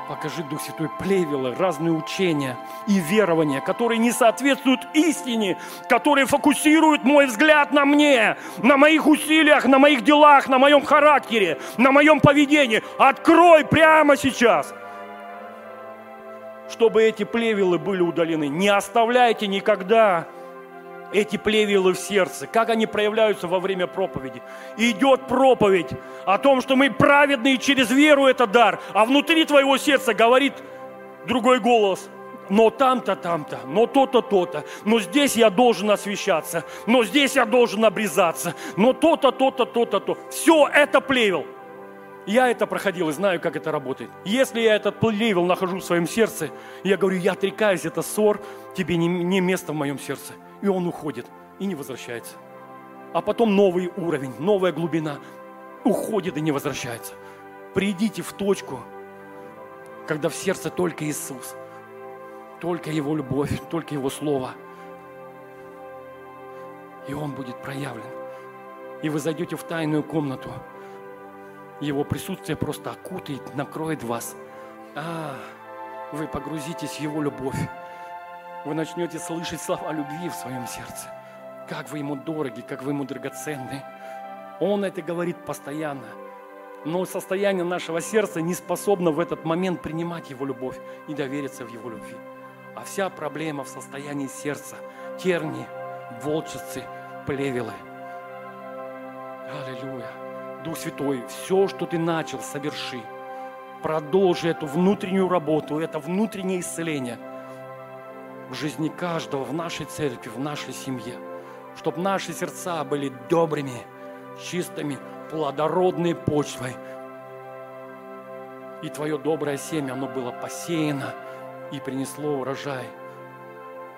Покажи, Дух Святой, плевелы, разные учения и верования, которые не соответствуют истине, которые фокусируют мой взгляд на мне, на моих усилиях, на моих делах, на моем характере, на моем поведении. Открой прямо сейчас, чтобы эти плевелы были удалены. Не оставляйте никогда эти плевелы в сердце, как они проявляются во время проповеди. Идет проповедь о том, что мы праведные через веру это дар, а внутри твоего сердца говорит другой голос – но там-то, там-то, но то-то, то-то, но здесь я должен освещаться, но здесь я должен обрезаться, но то-то, то-то, то-то, то. Все это плевел. Я это проходил и знаю, как это работает. Если я этот плевел нахожу в своем сердце, я говорю, я отрекаюсь, это ссор, тебе не, не место в моем сердце и он уходит и не возвращается. А потом новый уровень, новая глубина уходит и не возвращается. Придите в точку, когда в сердце только Иисус, только Его любовь, только Его Слово. И Он будет проявлен. И вы зайдете в тайную комнату. Его присутствие просто окутает, накроет вас. А, вы погрузитесь в Его любовь вы начнете слышать слова любви в своем сердце. Как вы ему дороги, как вы ему драгоценны. Он это говорит постоянно. Но состояние нашего сердца не способно в этот момент принимать его любовь и довериться в его любви. А вся проблема в состоянии сердца. Терни, волчицы, плевелы. Аллилуйя. Дух Святой, все, что ты начал, соверши. Продолжи эту внутреннюю работу, это внутреннее исцеление – в жизни каждого, в нашей церкви, в нашей семье. Чтобы наши сердца были добрыми, чистыми, плодородной почвой. И твое доброе семя, оно было посеяно и принесло урожай.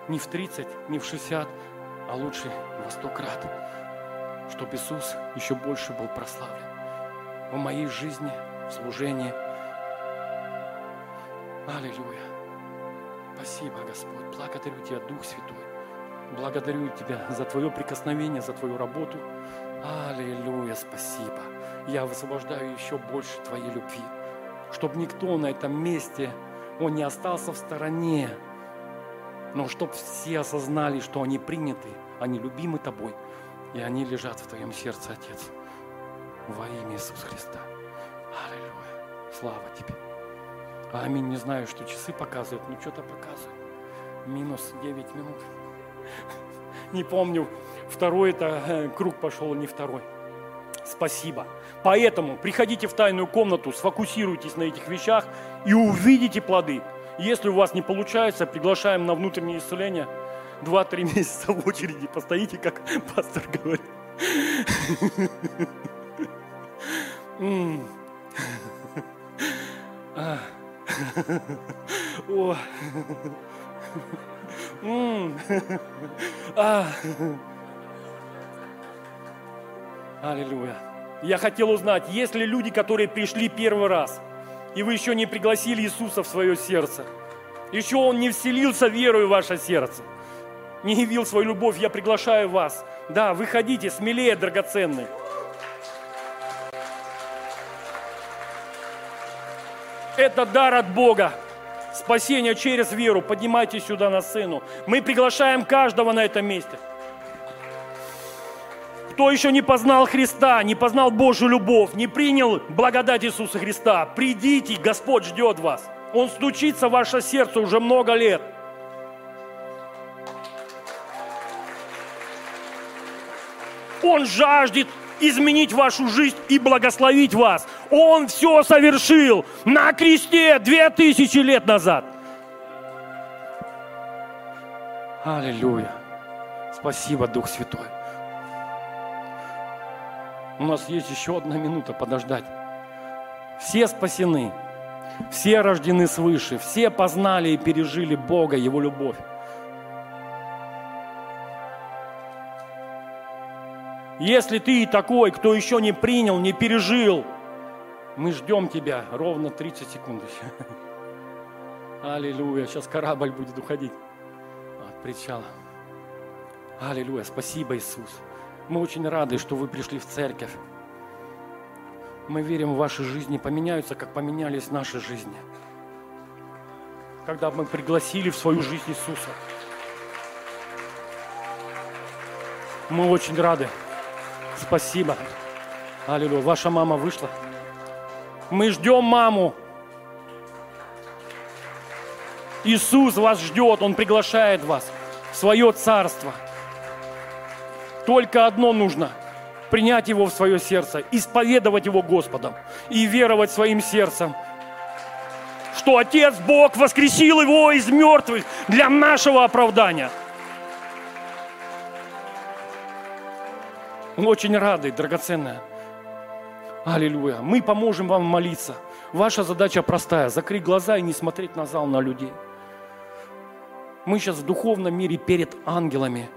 Не в 30, не в 60, а лучше во сто крат. Чтобы Иисус еще больше был прославлен в моей жизни, в служении. Аллилуйя. Спасибо, Господь. Благодарю Тебя, Дух Святой. Благодарю Тебя за Твое прикосновение, за Твою работу. Аллилуйя, спасибо. Я высвобождаю еще больше Твоей любви, чтобы никто на этом месте, он не остался в стороне, но чтобы все осознали, что они приняты, они любимы Тобой, и они лежат в Твоем сердце, Отец. Во имя Иисуса Христа. Аллилуйя. Слава Тебе. Аминь. Не знаю, что часы показывают, но что-то показывают. Минус 9 минут. Не помню, второй это э, круг пошел, не второй. Спасибо. Поэтому приходите в тайную комнату, сфокусируйтесь на этих вещах и увидите плоды. Если у вас не получается, приглашаем на внутреннее исцеление. Два-три месяца в очереди постоите, как пастор говорит. О. А. Аллилуйя. Я хотел узнать, есть ли люди, которые пришли первый раз, и вы еще не пригласили Иисуса в свое сердце. Еще Он не вселился верою в ваше сердце. Не явил свою любовь, я приглашаю вас. Да, выходите смелее, драгоценные. Это дар от Бога. Спасение через веру. Поднимайтесь сюда на сцену. Мы приглашаем каждого на этом месте. Кто еще не познал Христа, не познал Божью любовь, не принял благодать Иисуса Христа, придите, Господь ждет вас. Он стучится в ваше сердце уже много лет. Он жаждет изменить вашу жизнь и благословить вас. Он все совершил на кресте две тысячи лет назад. Аллилуйя. Спасибо, Дух Святой. У нас есть еще одна минута подождать. Все спасены, все рождены свыше, все познали и пережили Бога, Его любовь. Если ты такой, кто еще не принял, не пережил, мы ждем тебя ровно 30 секунд еще. Аллилуйя. Сейчас корабль будет уходить от причала. Аллилуйя. Спасибо, Иисус. Мы очень рады, что вы пришли в церковь. Мы верим, ваши жизни поменяются, как поменялись наши жизни. Когда мы пригласили в свою жизнь Иисуса. Мы очень рады. Спасибо. Аллилуйя. Ваша мама вышла. Мы ждем маму. Иисус вас ждет, Он приглашает вас в свое царство. Только одно нужно – принять Его в свое сердце, исповедовать Его Господом и веровать своим сердцем, что Отец Бог воскресил Его из мертвых для нашего оправдания. Мы очень рады, драгоценная. Аллилуйя. Мы поможем вам молиться. Ваша задача простая – закрыть глаза и не смотреть на зал, на людей – мы сейчас в духовном мире перед ангелами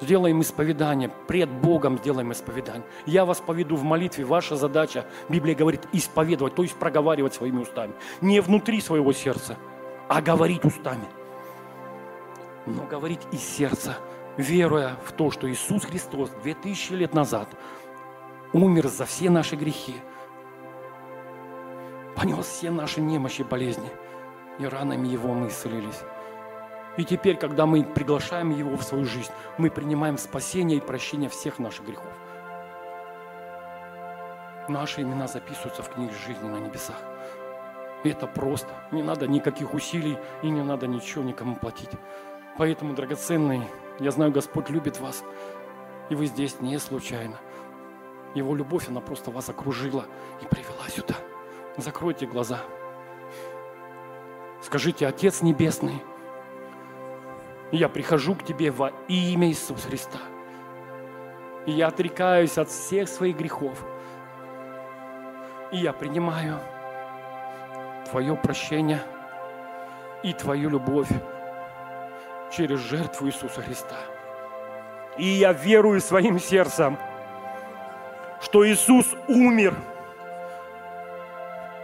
сделаем исповедание, пред Богом сделаем исповедание. Я вас поведу в молитве, ваша задача, Библия говорит, исповедовать, то есть проговаривать своими устами. Не внутри своего сердца, а говорить устами. Но говорить из сердца, веруя в то, что Иисус Христос 2000 лет назад умер за все наши грехи, понес все наши немощи, болезни – и ранами Его мы исцелились. И теперь, когда мы приглашаем Его в свою жизнь, мы принимаем спасение и прощение всех наших грехов. Наши имена записываются в книге жизни на небесах. И это просто. Не надо никаких усилий и не надо ничего никому платить. Поэтому, драгоценные, я знаю, Господь любит вас. И вы здесь не случайно. Его любовь, она просто вас окружила и привела сюда. Закройте глаза. Скажите, Отец Небесный, я прихожу к Тебе во имя Иисуса Христа. И я отрекаюсь от всех своих грехов. И я принимаю Твое прощение и Твою любовь через жертву Иисуса Христа. И я верую своим сердцем, что Иисус умер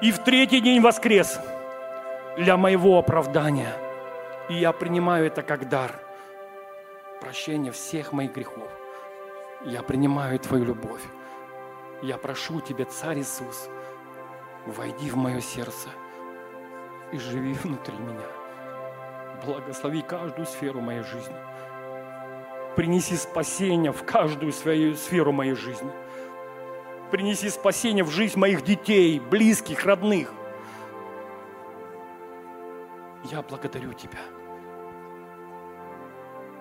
и в третий день воскрес – для моего оправдания. И я принимаю это как дар. Прощение всех моих грехов. Я принимаю Твою любовь. Я прошу Тебя, Царь Иисус, войди в мое сердце и живи внутри меня. Благослови каждую сферу моей жизни. Принеси спасение в каждую свою сферу моей жизни. Принеси спасение в жизнь моих детей, близких, родных. Я благодарю Тебя.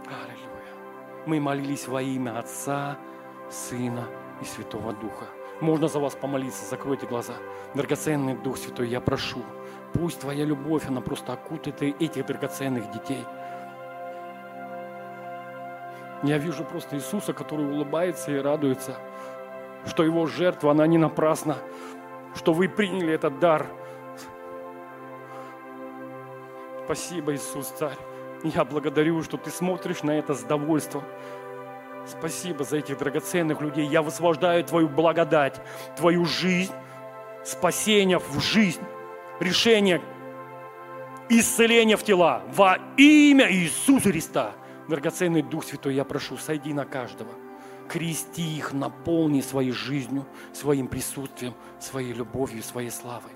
Аллилуйя. Мы молились во имя Отца, Сына и Святого Духа. Можно за вас помолиться, закройте глаза. Драгоценный Дух Святой, я прошу, пусть Твоя любовь, она просто окутает этих драгоценных детей. Я вижу просто Иисуса, который улыбается и радуется, что Его жертва, она не напрасна, что вы приняли этот дар – Спасибо, Иисус, Царь. Я благодарю, что Ты смотришь на это с довольством. Спасибо за этих драгоценных людей. Я высвобождаю Твою благодать, Твою жизнь, спасение в жизнь, решение, исцеление в тела во имя Иисуса Христа. Драгоценный Дух Святой, я прошу, сойди на каждого. Крести их, наполни своей жизнью, своим присутствием, своей любовью, своей славой.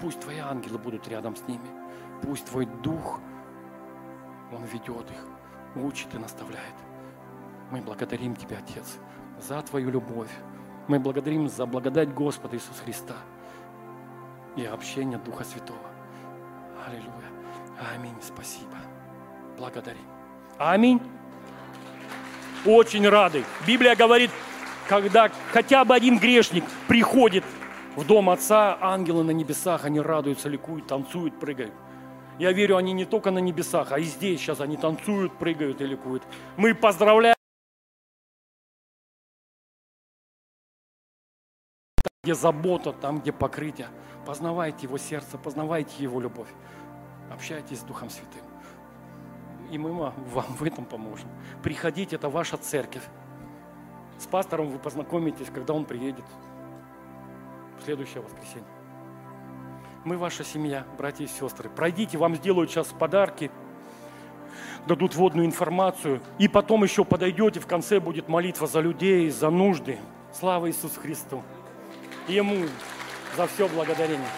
Пусть Твои ангелы будут рядом с ними. Пусть Твой Дух, Он ведет их, учит и наставляет. Мы благодарим Тебя, Отец, за Твою любовь. Мы благодарим за благодать Господа Иисуса Христа и общение Духа Святого. Аллилуйя. Аминь. Спасибо. Благодарим. Аминь. Очень рады. Библия говорит, когда хотя бы один грешник приходит в дом Отца, ангелы на небесах, они радуются, ликуют, танцуют, прыгают. Я верю, они не только на небесах, а и здесь сейчас они танцуют, прыгают и ликуют. Мы поздравляем. Где забота, там, где покрытие. Познавайте Его сердце, познавайте Его любовь. Общайтесь с Духом Святым. И мы вам в этом поможем. Приходите, это ваша церковь. С пастором вы познакомитесь, когда он приедет в следующее воскресенье. Мы ваша семья, братья и сестры. Пройдите, вам сделают сейчас подарки, дадут водную информацию. И потом еще подойдете, в конце будет молитва за людей, за нужды. Слава Иисусу Христу. Ему за все благодарение.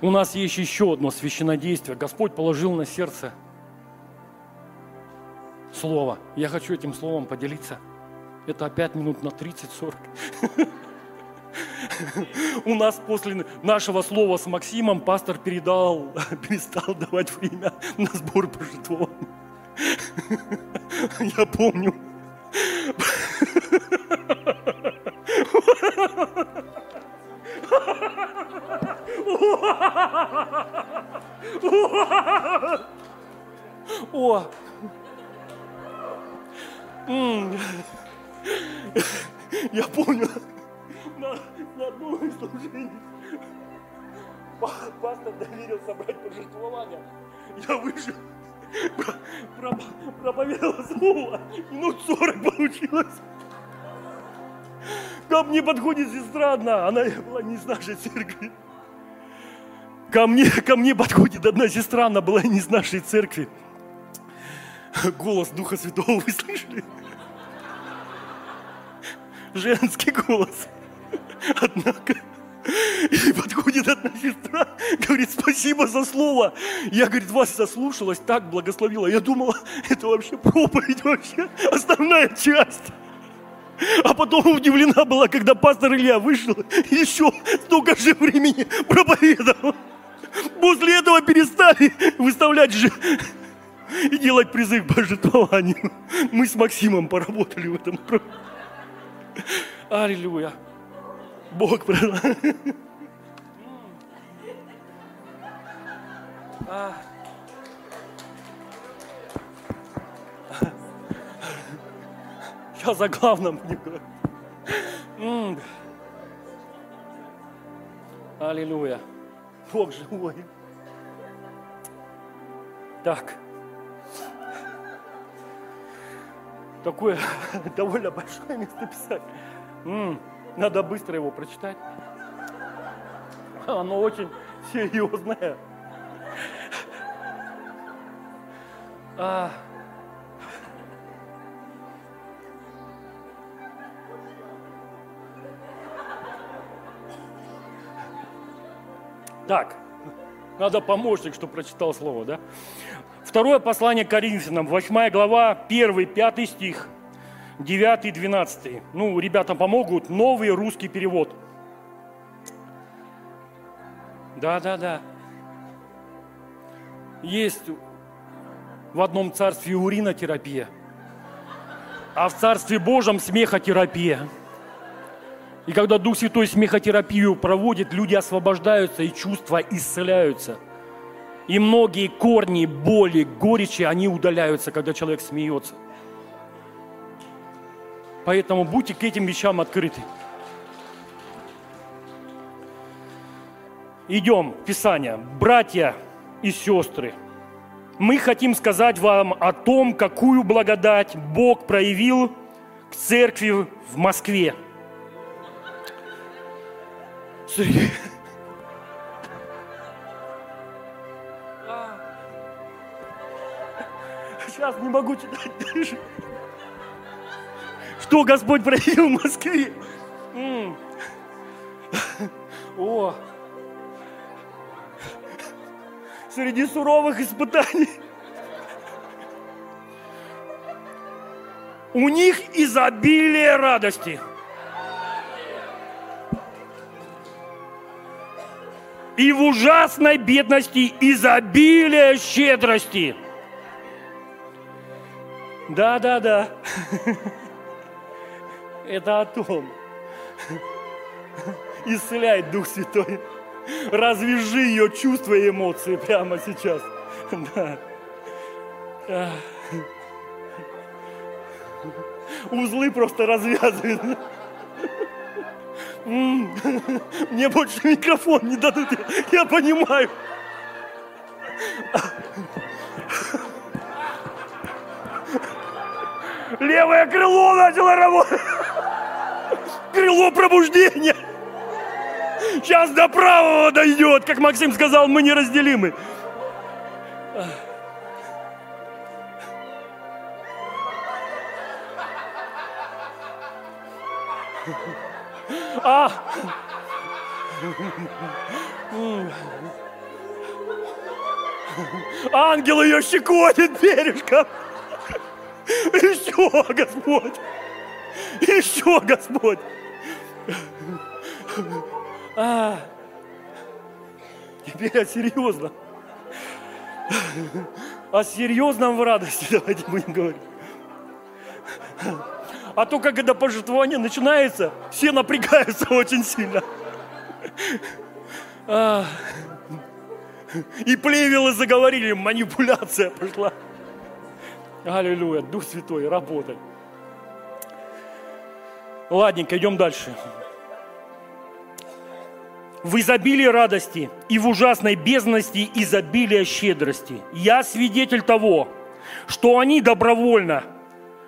У нас есть еще одно священнодействие. Господь положил на сердце слово. Я хочу этим словом поделиться. Это опять минут на 30-40. У нас после нашего слова с Максимом пастор передал, перестал давать время на сбор пожертвований. Я помню. О! Я помню, на, на одном из служений пастор доверил собрать пожертвования. Я вышел, проповедовал слово, минут сорок получилось. Ко мне подходит сестра одна, она была не из нашей церкви. Ко мне, ко мне подходит одна сестра, она была не из нашей церкви. Голос Духа Святого вы слышали? Женский голос. Однако, и подходит одна сестра, говорит, спасибо за слово. Я, говорит, вас заслушалась, так благословила. Я думала, это вообще проповедь, вообще основная часть. А потом удивлена была, когда пастор Илья вышел, еще столько же времени проповедовал. После этого перестали выставлять же и делать призыв к божествованию. Мы с Максимом поработали в этом. Аллилуйя. Бог а. Я за главным не. Аллилуйя. Бог живой. Так. Такое довольно большое место писать. Надо быстро его прочитать. Оно очень серьезное. А, Так, надо помощник, чтобы прочитал слово, да? Второе послание Коринфянам, 8 глава, 1, 5 стих, 9, 12. Ну, ребятам помогут, новый русский перевод. Да, да, да. Есть в одном царстве уринотерапия, а в царстве Божьем смехотерапия. И когда Дух Святой смехотерапию проводит, люди освобождаются и чувства исцеляются. И многие корни, боли, горечи, они удаляются, когда человек смеется. Поэтому будьте к этим вещам открыты. Идем, Писание. Братья и сестры, мы хотим сказать вам о том, какую благодать Бог проявил к церкви в Москве – Сергей. Сейчас не могу читать дальше. Что Господь проявил в Москве? О! Среди суровых испытаний. У них изобилие радости – и в ужасной бедности изобилие щедрости. Да, да, да. Это о том. Исцеляет Дух Святой. Развяжи ее чувства и эмоции прямо сейчас. Да. Узлы просто развязывают. Мне больше микрофон не дадут, я понимаю. Левое крыло начало работать. Крыло пробуждения. Сейчас до правого дойдет, как Максим сказал, мы неразделимы. А! Ангел ее щекотит бережком. Еще, Господь! Еще, Господь! А, теперь о серьезном. О серьезном в радости давайте будем говорить. А то, это пожертвование начинается, все напрягаются очень сильно. А, и плевелы заговорили, манипуляция пошла. Аллилуйя, Дух Святой, работай. Ладненько, идем дальше. В изобилии радости и в ужасной бездности изобилия щедрости. Я свидетель того, что они добровольно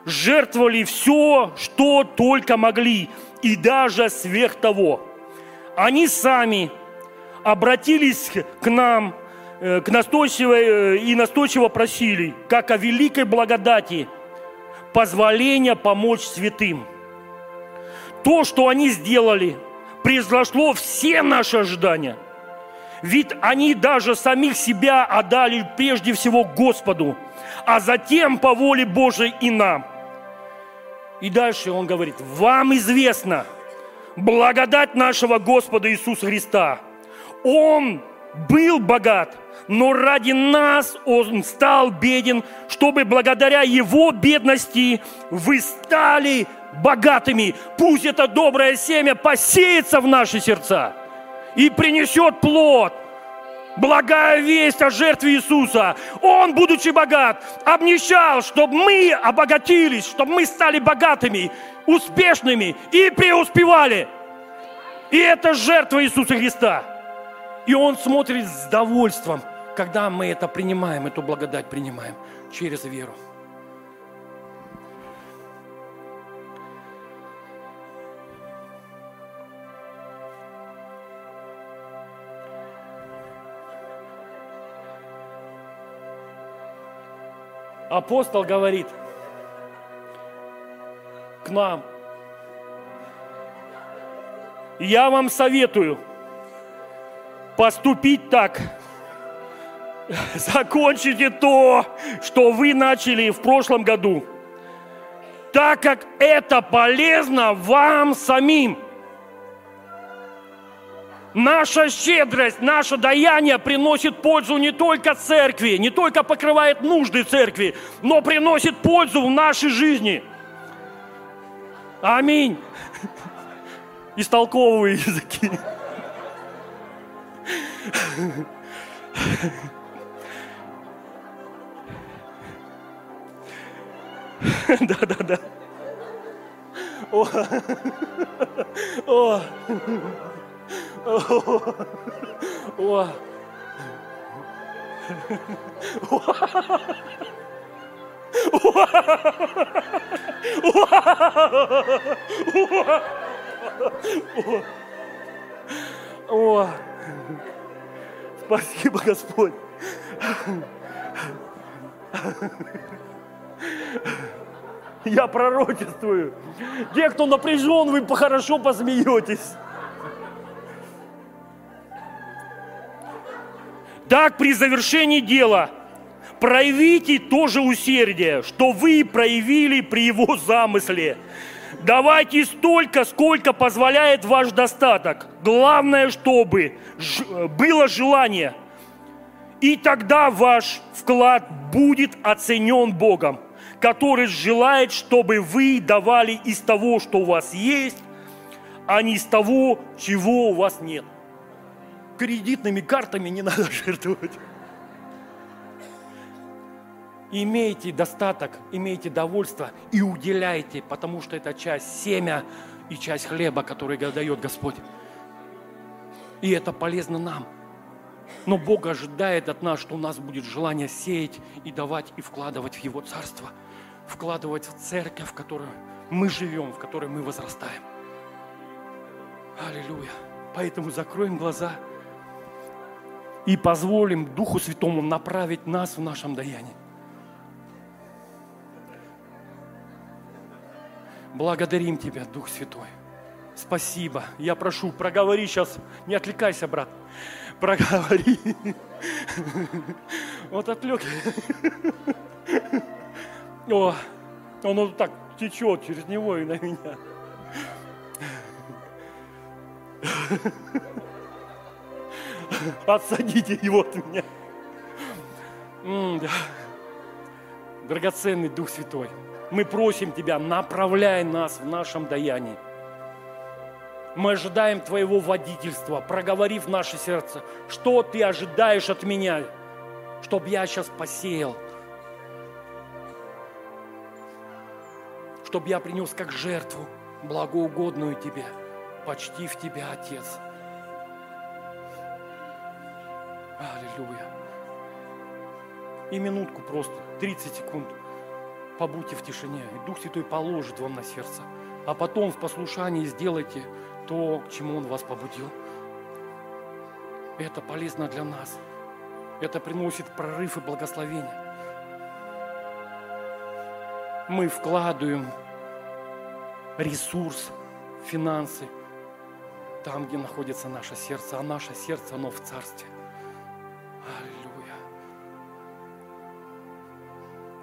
жертвовали все, что только могли, и даже сверх того. Они сами обратились к нам Э, к настойчивой, э, и настойчиво просили, как о великой благодати, позволения помочь святым. То, что они сделали, произошло все наши ожидания. Ведь они даже самих себя отдали прежде всего Господу, а затем по воле Божией и нам. И дальше он говорит, вам известно благодать нашего Господа Иисуса Христа. Он был богат – но ради нас Он стал беден, чтобы благодаря Его бедности вы стали богатыми. Пусть это доброе семя посеется в наши сердца и принесет плод. Благая весть о жертве Иисуса. Он, будучи богат, обнищал, чтобы мы обогатились, чтобы мы стали богатыми, успешными и преуспевали. И это жертва Иисуса Христа. И Он смотрит с довольством – когда мы это принимаем, эту благодать принимаем через веру. Апостол говорит к нам, я вам советую поступить так, закончите то, что вы начали в прошлом году, так как это полезно вам самим. Наша щедрость, наше даяние приносит пользу не только церкви, не только покрывает нужды церкви, но приносит пользу в нашей жизни. Аминь. Истолковываю языки. Да, да, да. О. О. О. О. Спасибо, Господь. Я пророчествую. Те, кто напряжен, вы хорошо посмеетесь. Так, при завершении дела проявите тоже усердие, что вы проявили при его замысле. Давайте столько, сколько позволяет ваш достаток. Главное, чтобы было желание. И тогда ваш вклад будет оценен Богом который желает, чтобы вы давали из того, что у вас есть, а не из того, чего у вас нет. Кредитными картами не надо жертвовать. Имейте достаток, имейте довольство и уделяйте, потому что это часть семя и часть хлеба, который дает Господь. И это полезно нам. Но Бог ожидает от нас, что у нас будет желание сеять и давать и вкладывать в Его Царство – вкладывать в церковь, в которой мы живем, в которой мы возрастаем. Аллилуйя. Поэтому закроем глаза и позволим Духу Святому направить нас в нашем даянии. Благодарим Тебя, Дух Святой. Спасибо. Я прошу, проговори сейчас. Не отвлекайся, брат. Проговори. Вот отвлек. О, он вот так течет через него и на меня. Отсадите его от меня. Драгоценный Дух Святой, мы просим Тебя, направляй нас в нашем даянии. Мы ожидаем Твоего водительства, проговори в наше сердце, что Ты ожидаешь от меня, чтобы я сейчас посеял, чтобы я принес как жертву, благоугодную Тебе, почти в Тебя, Отец. Аллилуйя. И минутку просто, 30 секунд, побудьте в тишине, и Дух Святой положит вам на сердце. А потом в послушании сделайте то, к чему Он вас побудил. Это полезно для нас. Это приносит прорыв и благословение. Мы вкладываем ресурс, финансы там, где находится наше сердце, а наше сердце, оно в Царстве.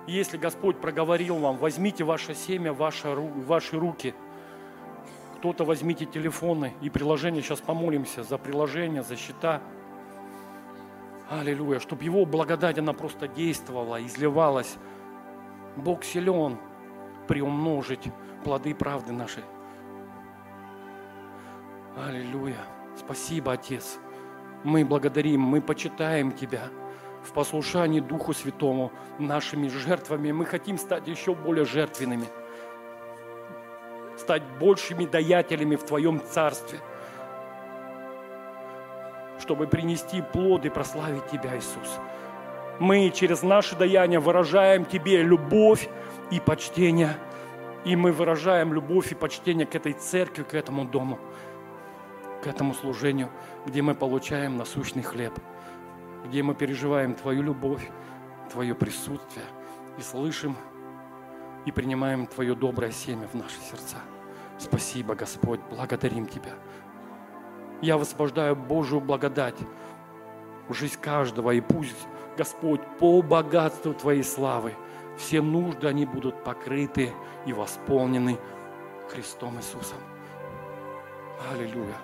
Если Господь проговорил вам, возьмите ваше семя ваши, ваши руки – кто-то возьмите телефоны и приложения, сейчас помолимся за приложения, за счета. Аллилуйя, чтобы Его благодать, она просто действовала, изливалась. Бог силен приумножить плоды правды нашей. Аллилуйя. Спасибо, Отец. Мы благодарим, мы почитаем Тебя в послушании Духу Святому нашими жертвами. Мы хотим стать еще более жертвенными – стать большими даятелями в Твоем Царстве, чтобы принести плоды и прославить Тебя, Иисус. Мы через наши даяния выражаем Тебе любовь и почтение, и мы выражаем любовь и почтение к этой церкви, к этому дому, к этому служению, где мы получаем насущный хлеб, где мы переживаем Твою любовь, Твое присутствие и слышим и принимаем Твое доброе семя в наши сердца. Спасибо, Господь, благодарим Тебя. Я высвобождаю Божию благодать в жизнь каждого, и пусть, Господь, по богатству Твоей славы все нужды, они будут покрыты и восполнены Христом Иисусом. Аллилуйя.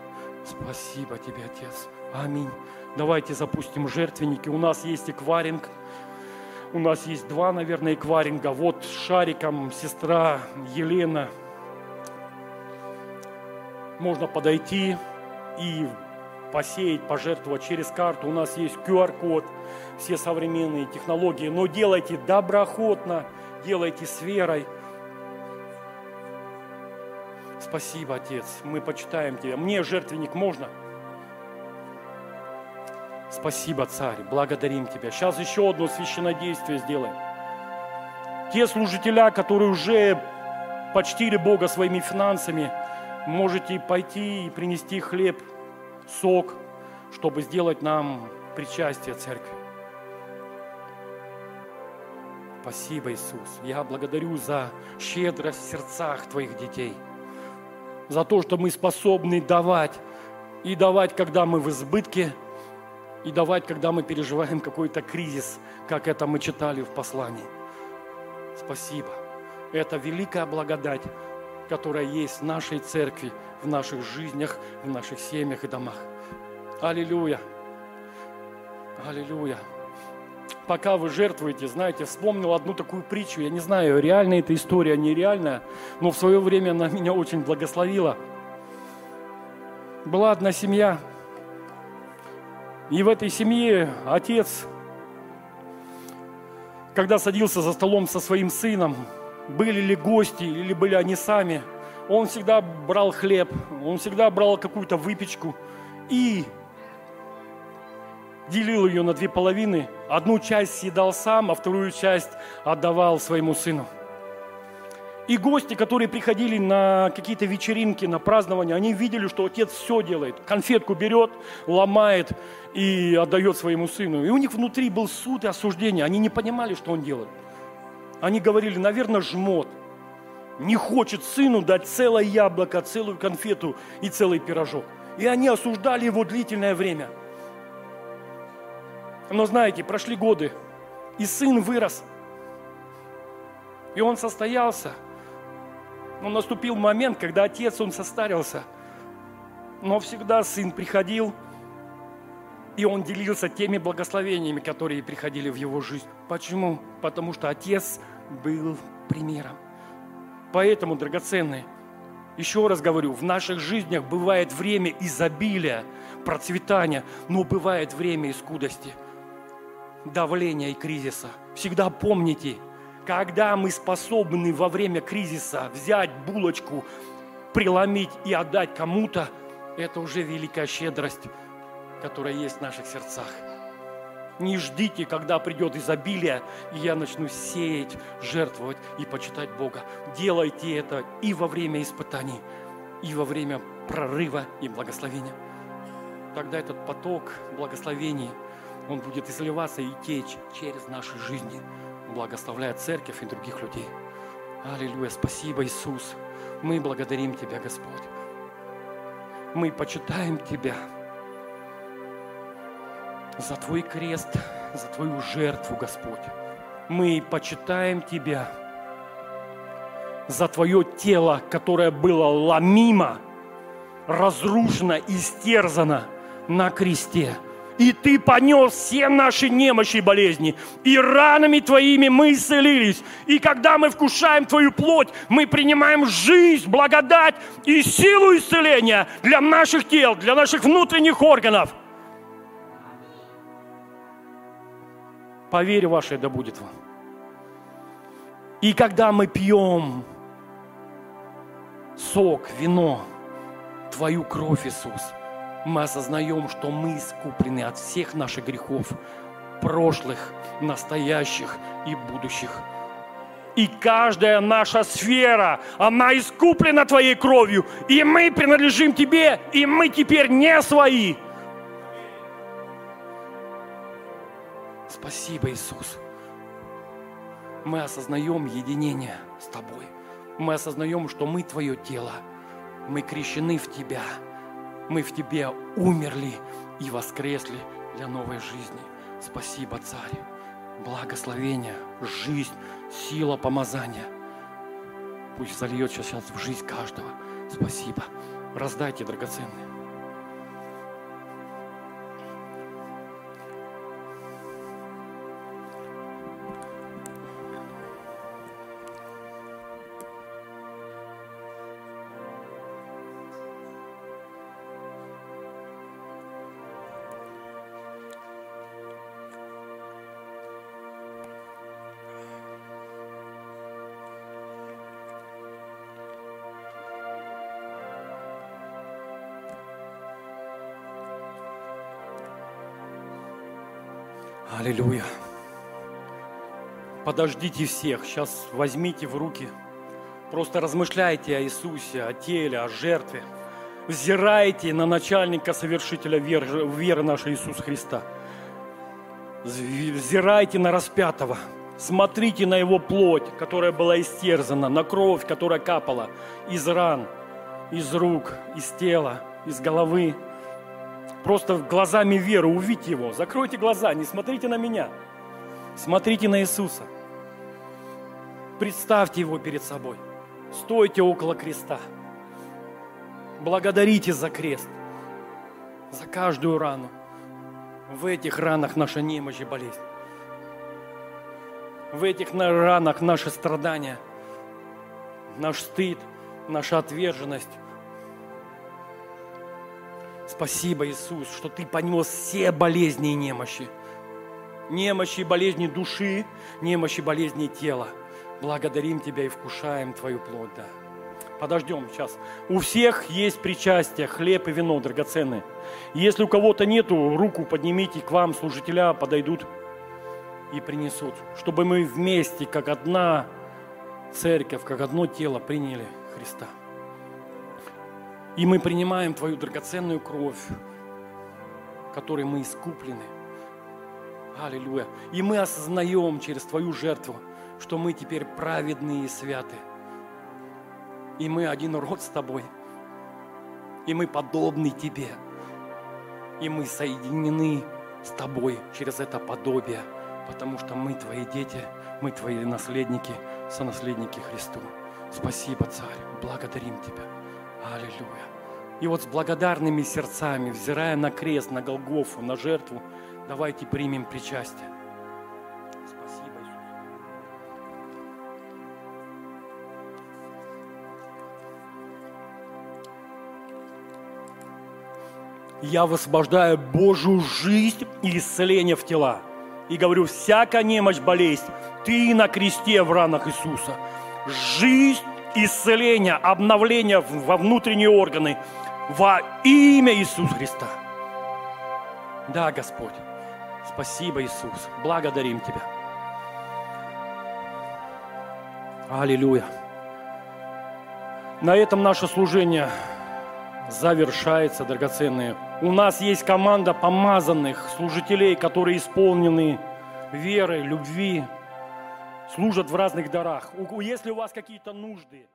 Спасибо Тебе, Отец. Аминь. Давайте запустим жертвенники. У нас есть экваринг. У нас есть два, наверное, экваринга. Вот с шариком сестра Елена можно подойти и посеять, пожертвовать через карту. У нас есть QR-код, все современные технологии. Но делайте доброходно, делайте с верой. Спасибо, Отец, мы почитаем Тебя. Мне жертвенник можно? Спасибо, Царь, благодарим Тебя. Сейчас еще одно священнодействие сделаем. Те служителя, которые уже почтили Бога своими финансами – можете пойти и принести хлеб, сок, чтобы сделать нам причастие церкви. Спасибо, Иисус. Я благодарю за щедрость в сердцах Твоих детей. За то, что мы способны давать. И давать, когда мы в избытке, и давать, когда мы переживаем какой-то кризис, как это мы читали в послании. Спасибо. Это великая благодать, которая есть в нашей церкви, в наших жизнях, в наших семьях и домах. Аллилуйя! Аллилуйя! Пока вы жертвуете, знаете, вспомнил одну такую притчу. Я не знаю, реальная эта история, нереальная, но в свое время она меня очень благословила. Была одна семья, и в этой семье отец, когда садился за столом со своим сыном, были ли гости или были они сами, он всегда брал хлеб, он всегда брал какую-то выпечку и делил ее на две половины. Одну часть съедал сам, а вторую часть отдавал своему сыну. И гости, которые приходили на какие-то вечеринки, на празднования, они видели, что отец все делает. Конфетку берет, ломает и отдает своему сыну. И у них внутри был суд и осуждение. Они не понимали, что он делает. Они говорили, наверное, жмот. Не хочет сыну дать целое яблоко, целую конфету и целый пирожок. И они осуждали его длительное время. Но знаете, прошли годы, и сын вырос. И он состоялся – но наступил момент, когда отец, он состарился. Но всегда сын приходил, и он делился теми благословениями, которые приходили в его жизнь. Почему? Потому что отец был примером. Поэтому, драгоценные, еще раз говорю, в наших жизнях бывает время изобилия, процветания, но бывает время и скудости, давления и кризиса. Всегда помните, когда мы способны во время кризиса взять булочку, преломить и отдать кому-то, это уже великая щедрость, которая есть в наших сердцах. Не ждите, когда придет изобилие, и я начну сеять, жертвовать и почитать Бога. Делайте это и во время испытаний, и во время прорыва и благословения. Тогда этот поток благословений, он будет изливаться и течь через наши жизни благословляя церковь и других людей. Аллилуйя, спасибо, Иисус. Мы благодарим Тебя, Господь. Мы почитаем Тебя за Твой крест, за Твою жертву, Господь. Мы почитаем Тебя за Твое тело, которое было ломимо, разрушено, истерзано на кресте – и Ты понес все наши немощи и болезни. И ранами Твоими мы исцелились. И когда мы вкушаем Твою плоть, мы принимаем жизнь, благодать и силу исцеления для наших тел, для наших внутренних органов. Поверь ваше, да будет вам. И когда мы пьем сок, вино, Твою кровь, Иисус – мы осознаем, что мы искуплены от всех наших грехов, прошлых, настоящих и будущих. И каждая наша сфера, она искуплена Твоей кровью. И мы принадлежим Тебе, и мы теперь не свои. Спасибо, Иисус. Мы осознаем единение с Тобой. Мы осознаем, что мы Твое тело. Мы крещены в Тебя – мы в Тебе умерли и воскресли для новой жизни. Спасибо, Царь. Благословение, жизнь, сила помазания. Пусть зальется сейчас в жизнь каждого. Спасибо. Раздайте драгоценные. Аллилуйя. Подождите всех, сейчас возьмите в руки, просто размышляйте о Иисусе, о теле, о жертве. Взирайте на начальника, совершителя веры, нашей Иисуса Христа. Взирайте на распятого. Смотрите на его плоть, которая была истерзана, на кровь, которая капала из ран, из рук, из тела, из головы. Просто глазами веры увидьте Его. Закройте глаза, не смотрите на меня. Смотрите на Иисуса. Представьте Его перед собой. Стойте около креста. Благодарите за крест, за каждую рану. В этих ранах наша немощь и болезнь. В этих ранах наши страдания, наш стыд, наша отверженность, Спасибо, Иисус, что Ты понес все болезни и немощи. Немощи и болезни души, немощи и болезни тела. Благодарим Тебя и вкушаем Твою плоть, да. Подождем сейчас. У всех есть причастие, хлеб и вино драгоценные. Если у кого-то нету, руку поднимите, к вам служителя подойдут и принесут, чтобы мы вместе, как одна церковь, как одно тело приняли Христа. И мы принимаем Твою драгоценную кровь, которой мы искуплены. Аллилуйя. И мы осознаем через Твою жертву, что мы теперь праведные и святы. И мы один род с Тобой. И мы подобны Тебе. И мы соединены с Тобой через это подобие, потому что мы Твои дети, мы Твои наследники, сонаследники Христу. Спасибо, Царь, благодарим Тебя. Аллилуйя. И вот с благодарными сердцами, взирая на крест, на Голгофу, на жертву, давайте примем причастие. Спасибо, Иисус. Я высвобождаю Божью жизнь и исцеление в тела. И говорю, всякая немощь, болезнь, ты на кресте в ранах Иисуса. Жизнь, исцеление, обновление во внутренние органы во имя Иисуса Христа. Да, Господь. Спасибо, Иисус. Благодарим Тебя. Аллилуйя. На этом наше служение завершается, драгоценные. У нас есть команда помазанных служителей, которые исполнены верой, любви, служат в разных дарах. Если у вас какие-то нужды,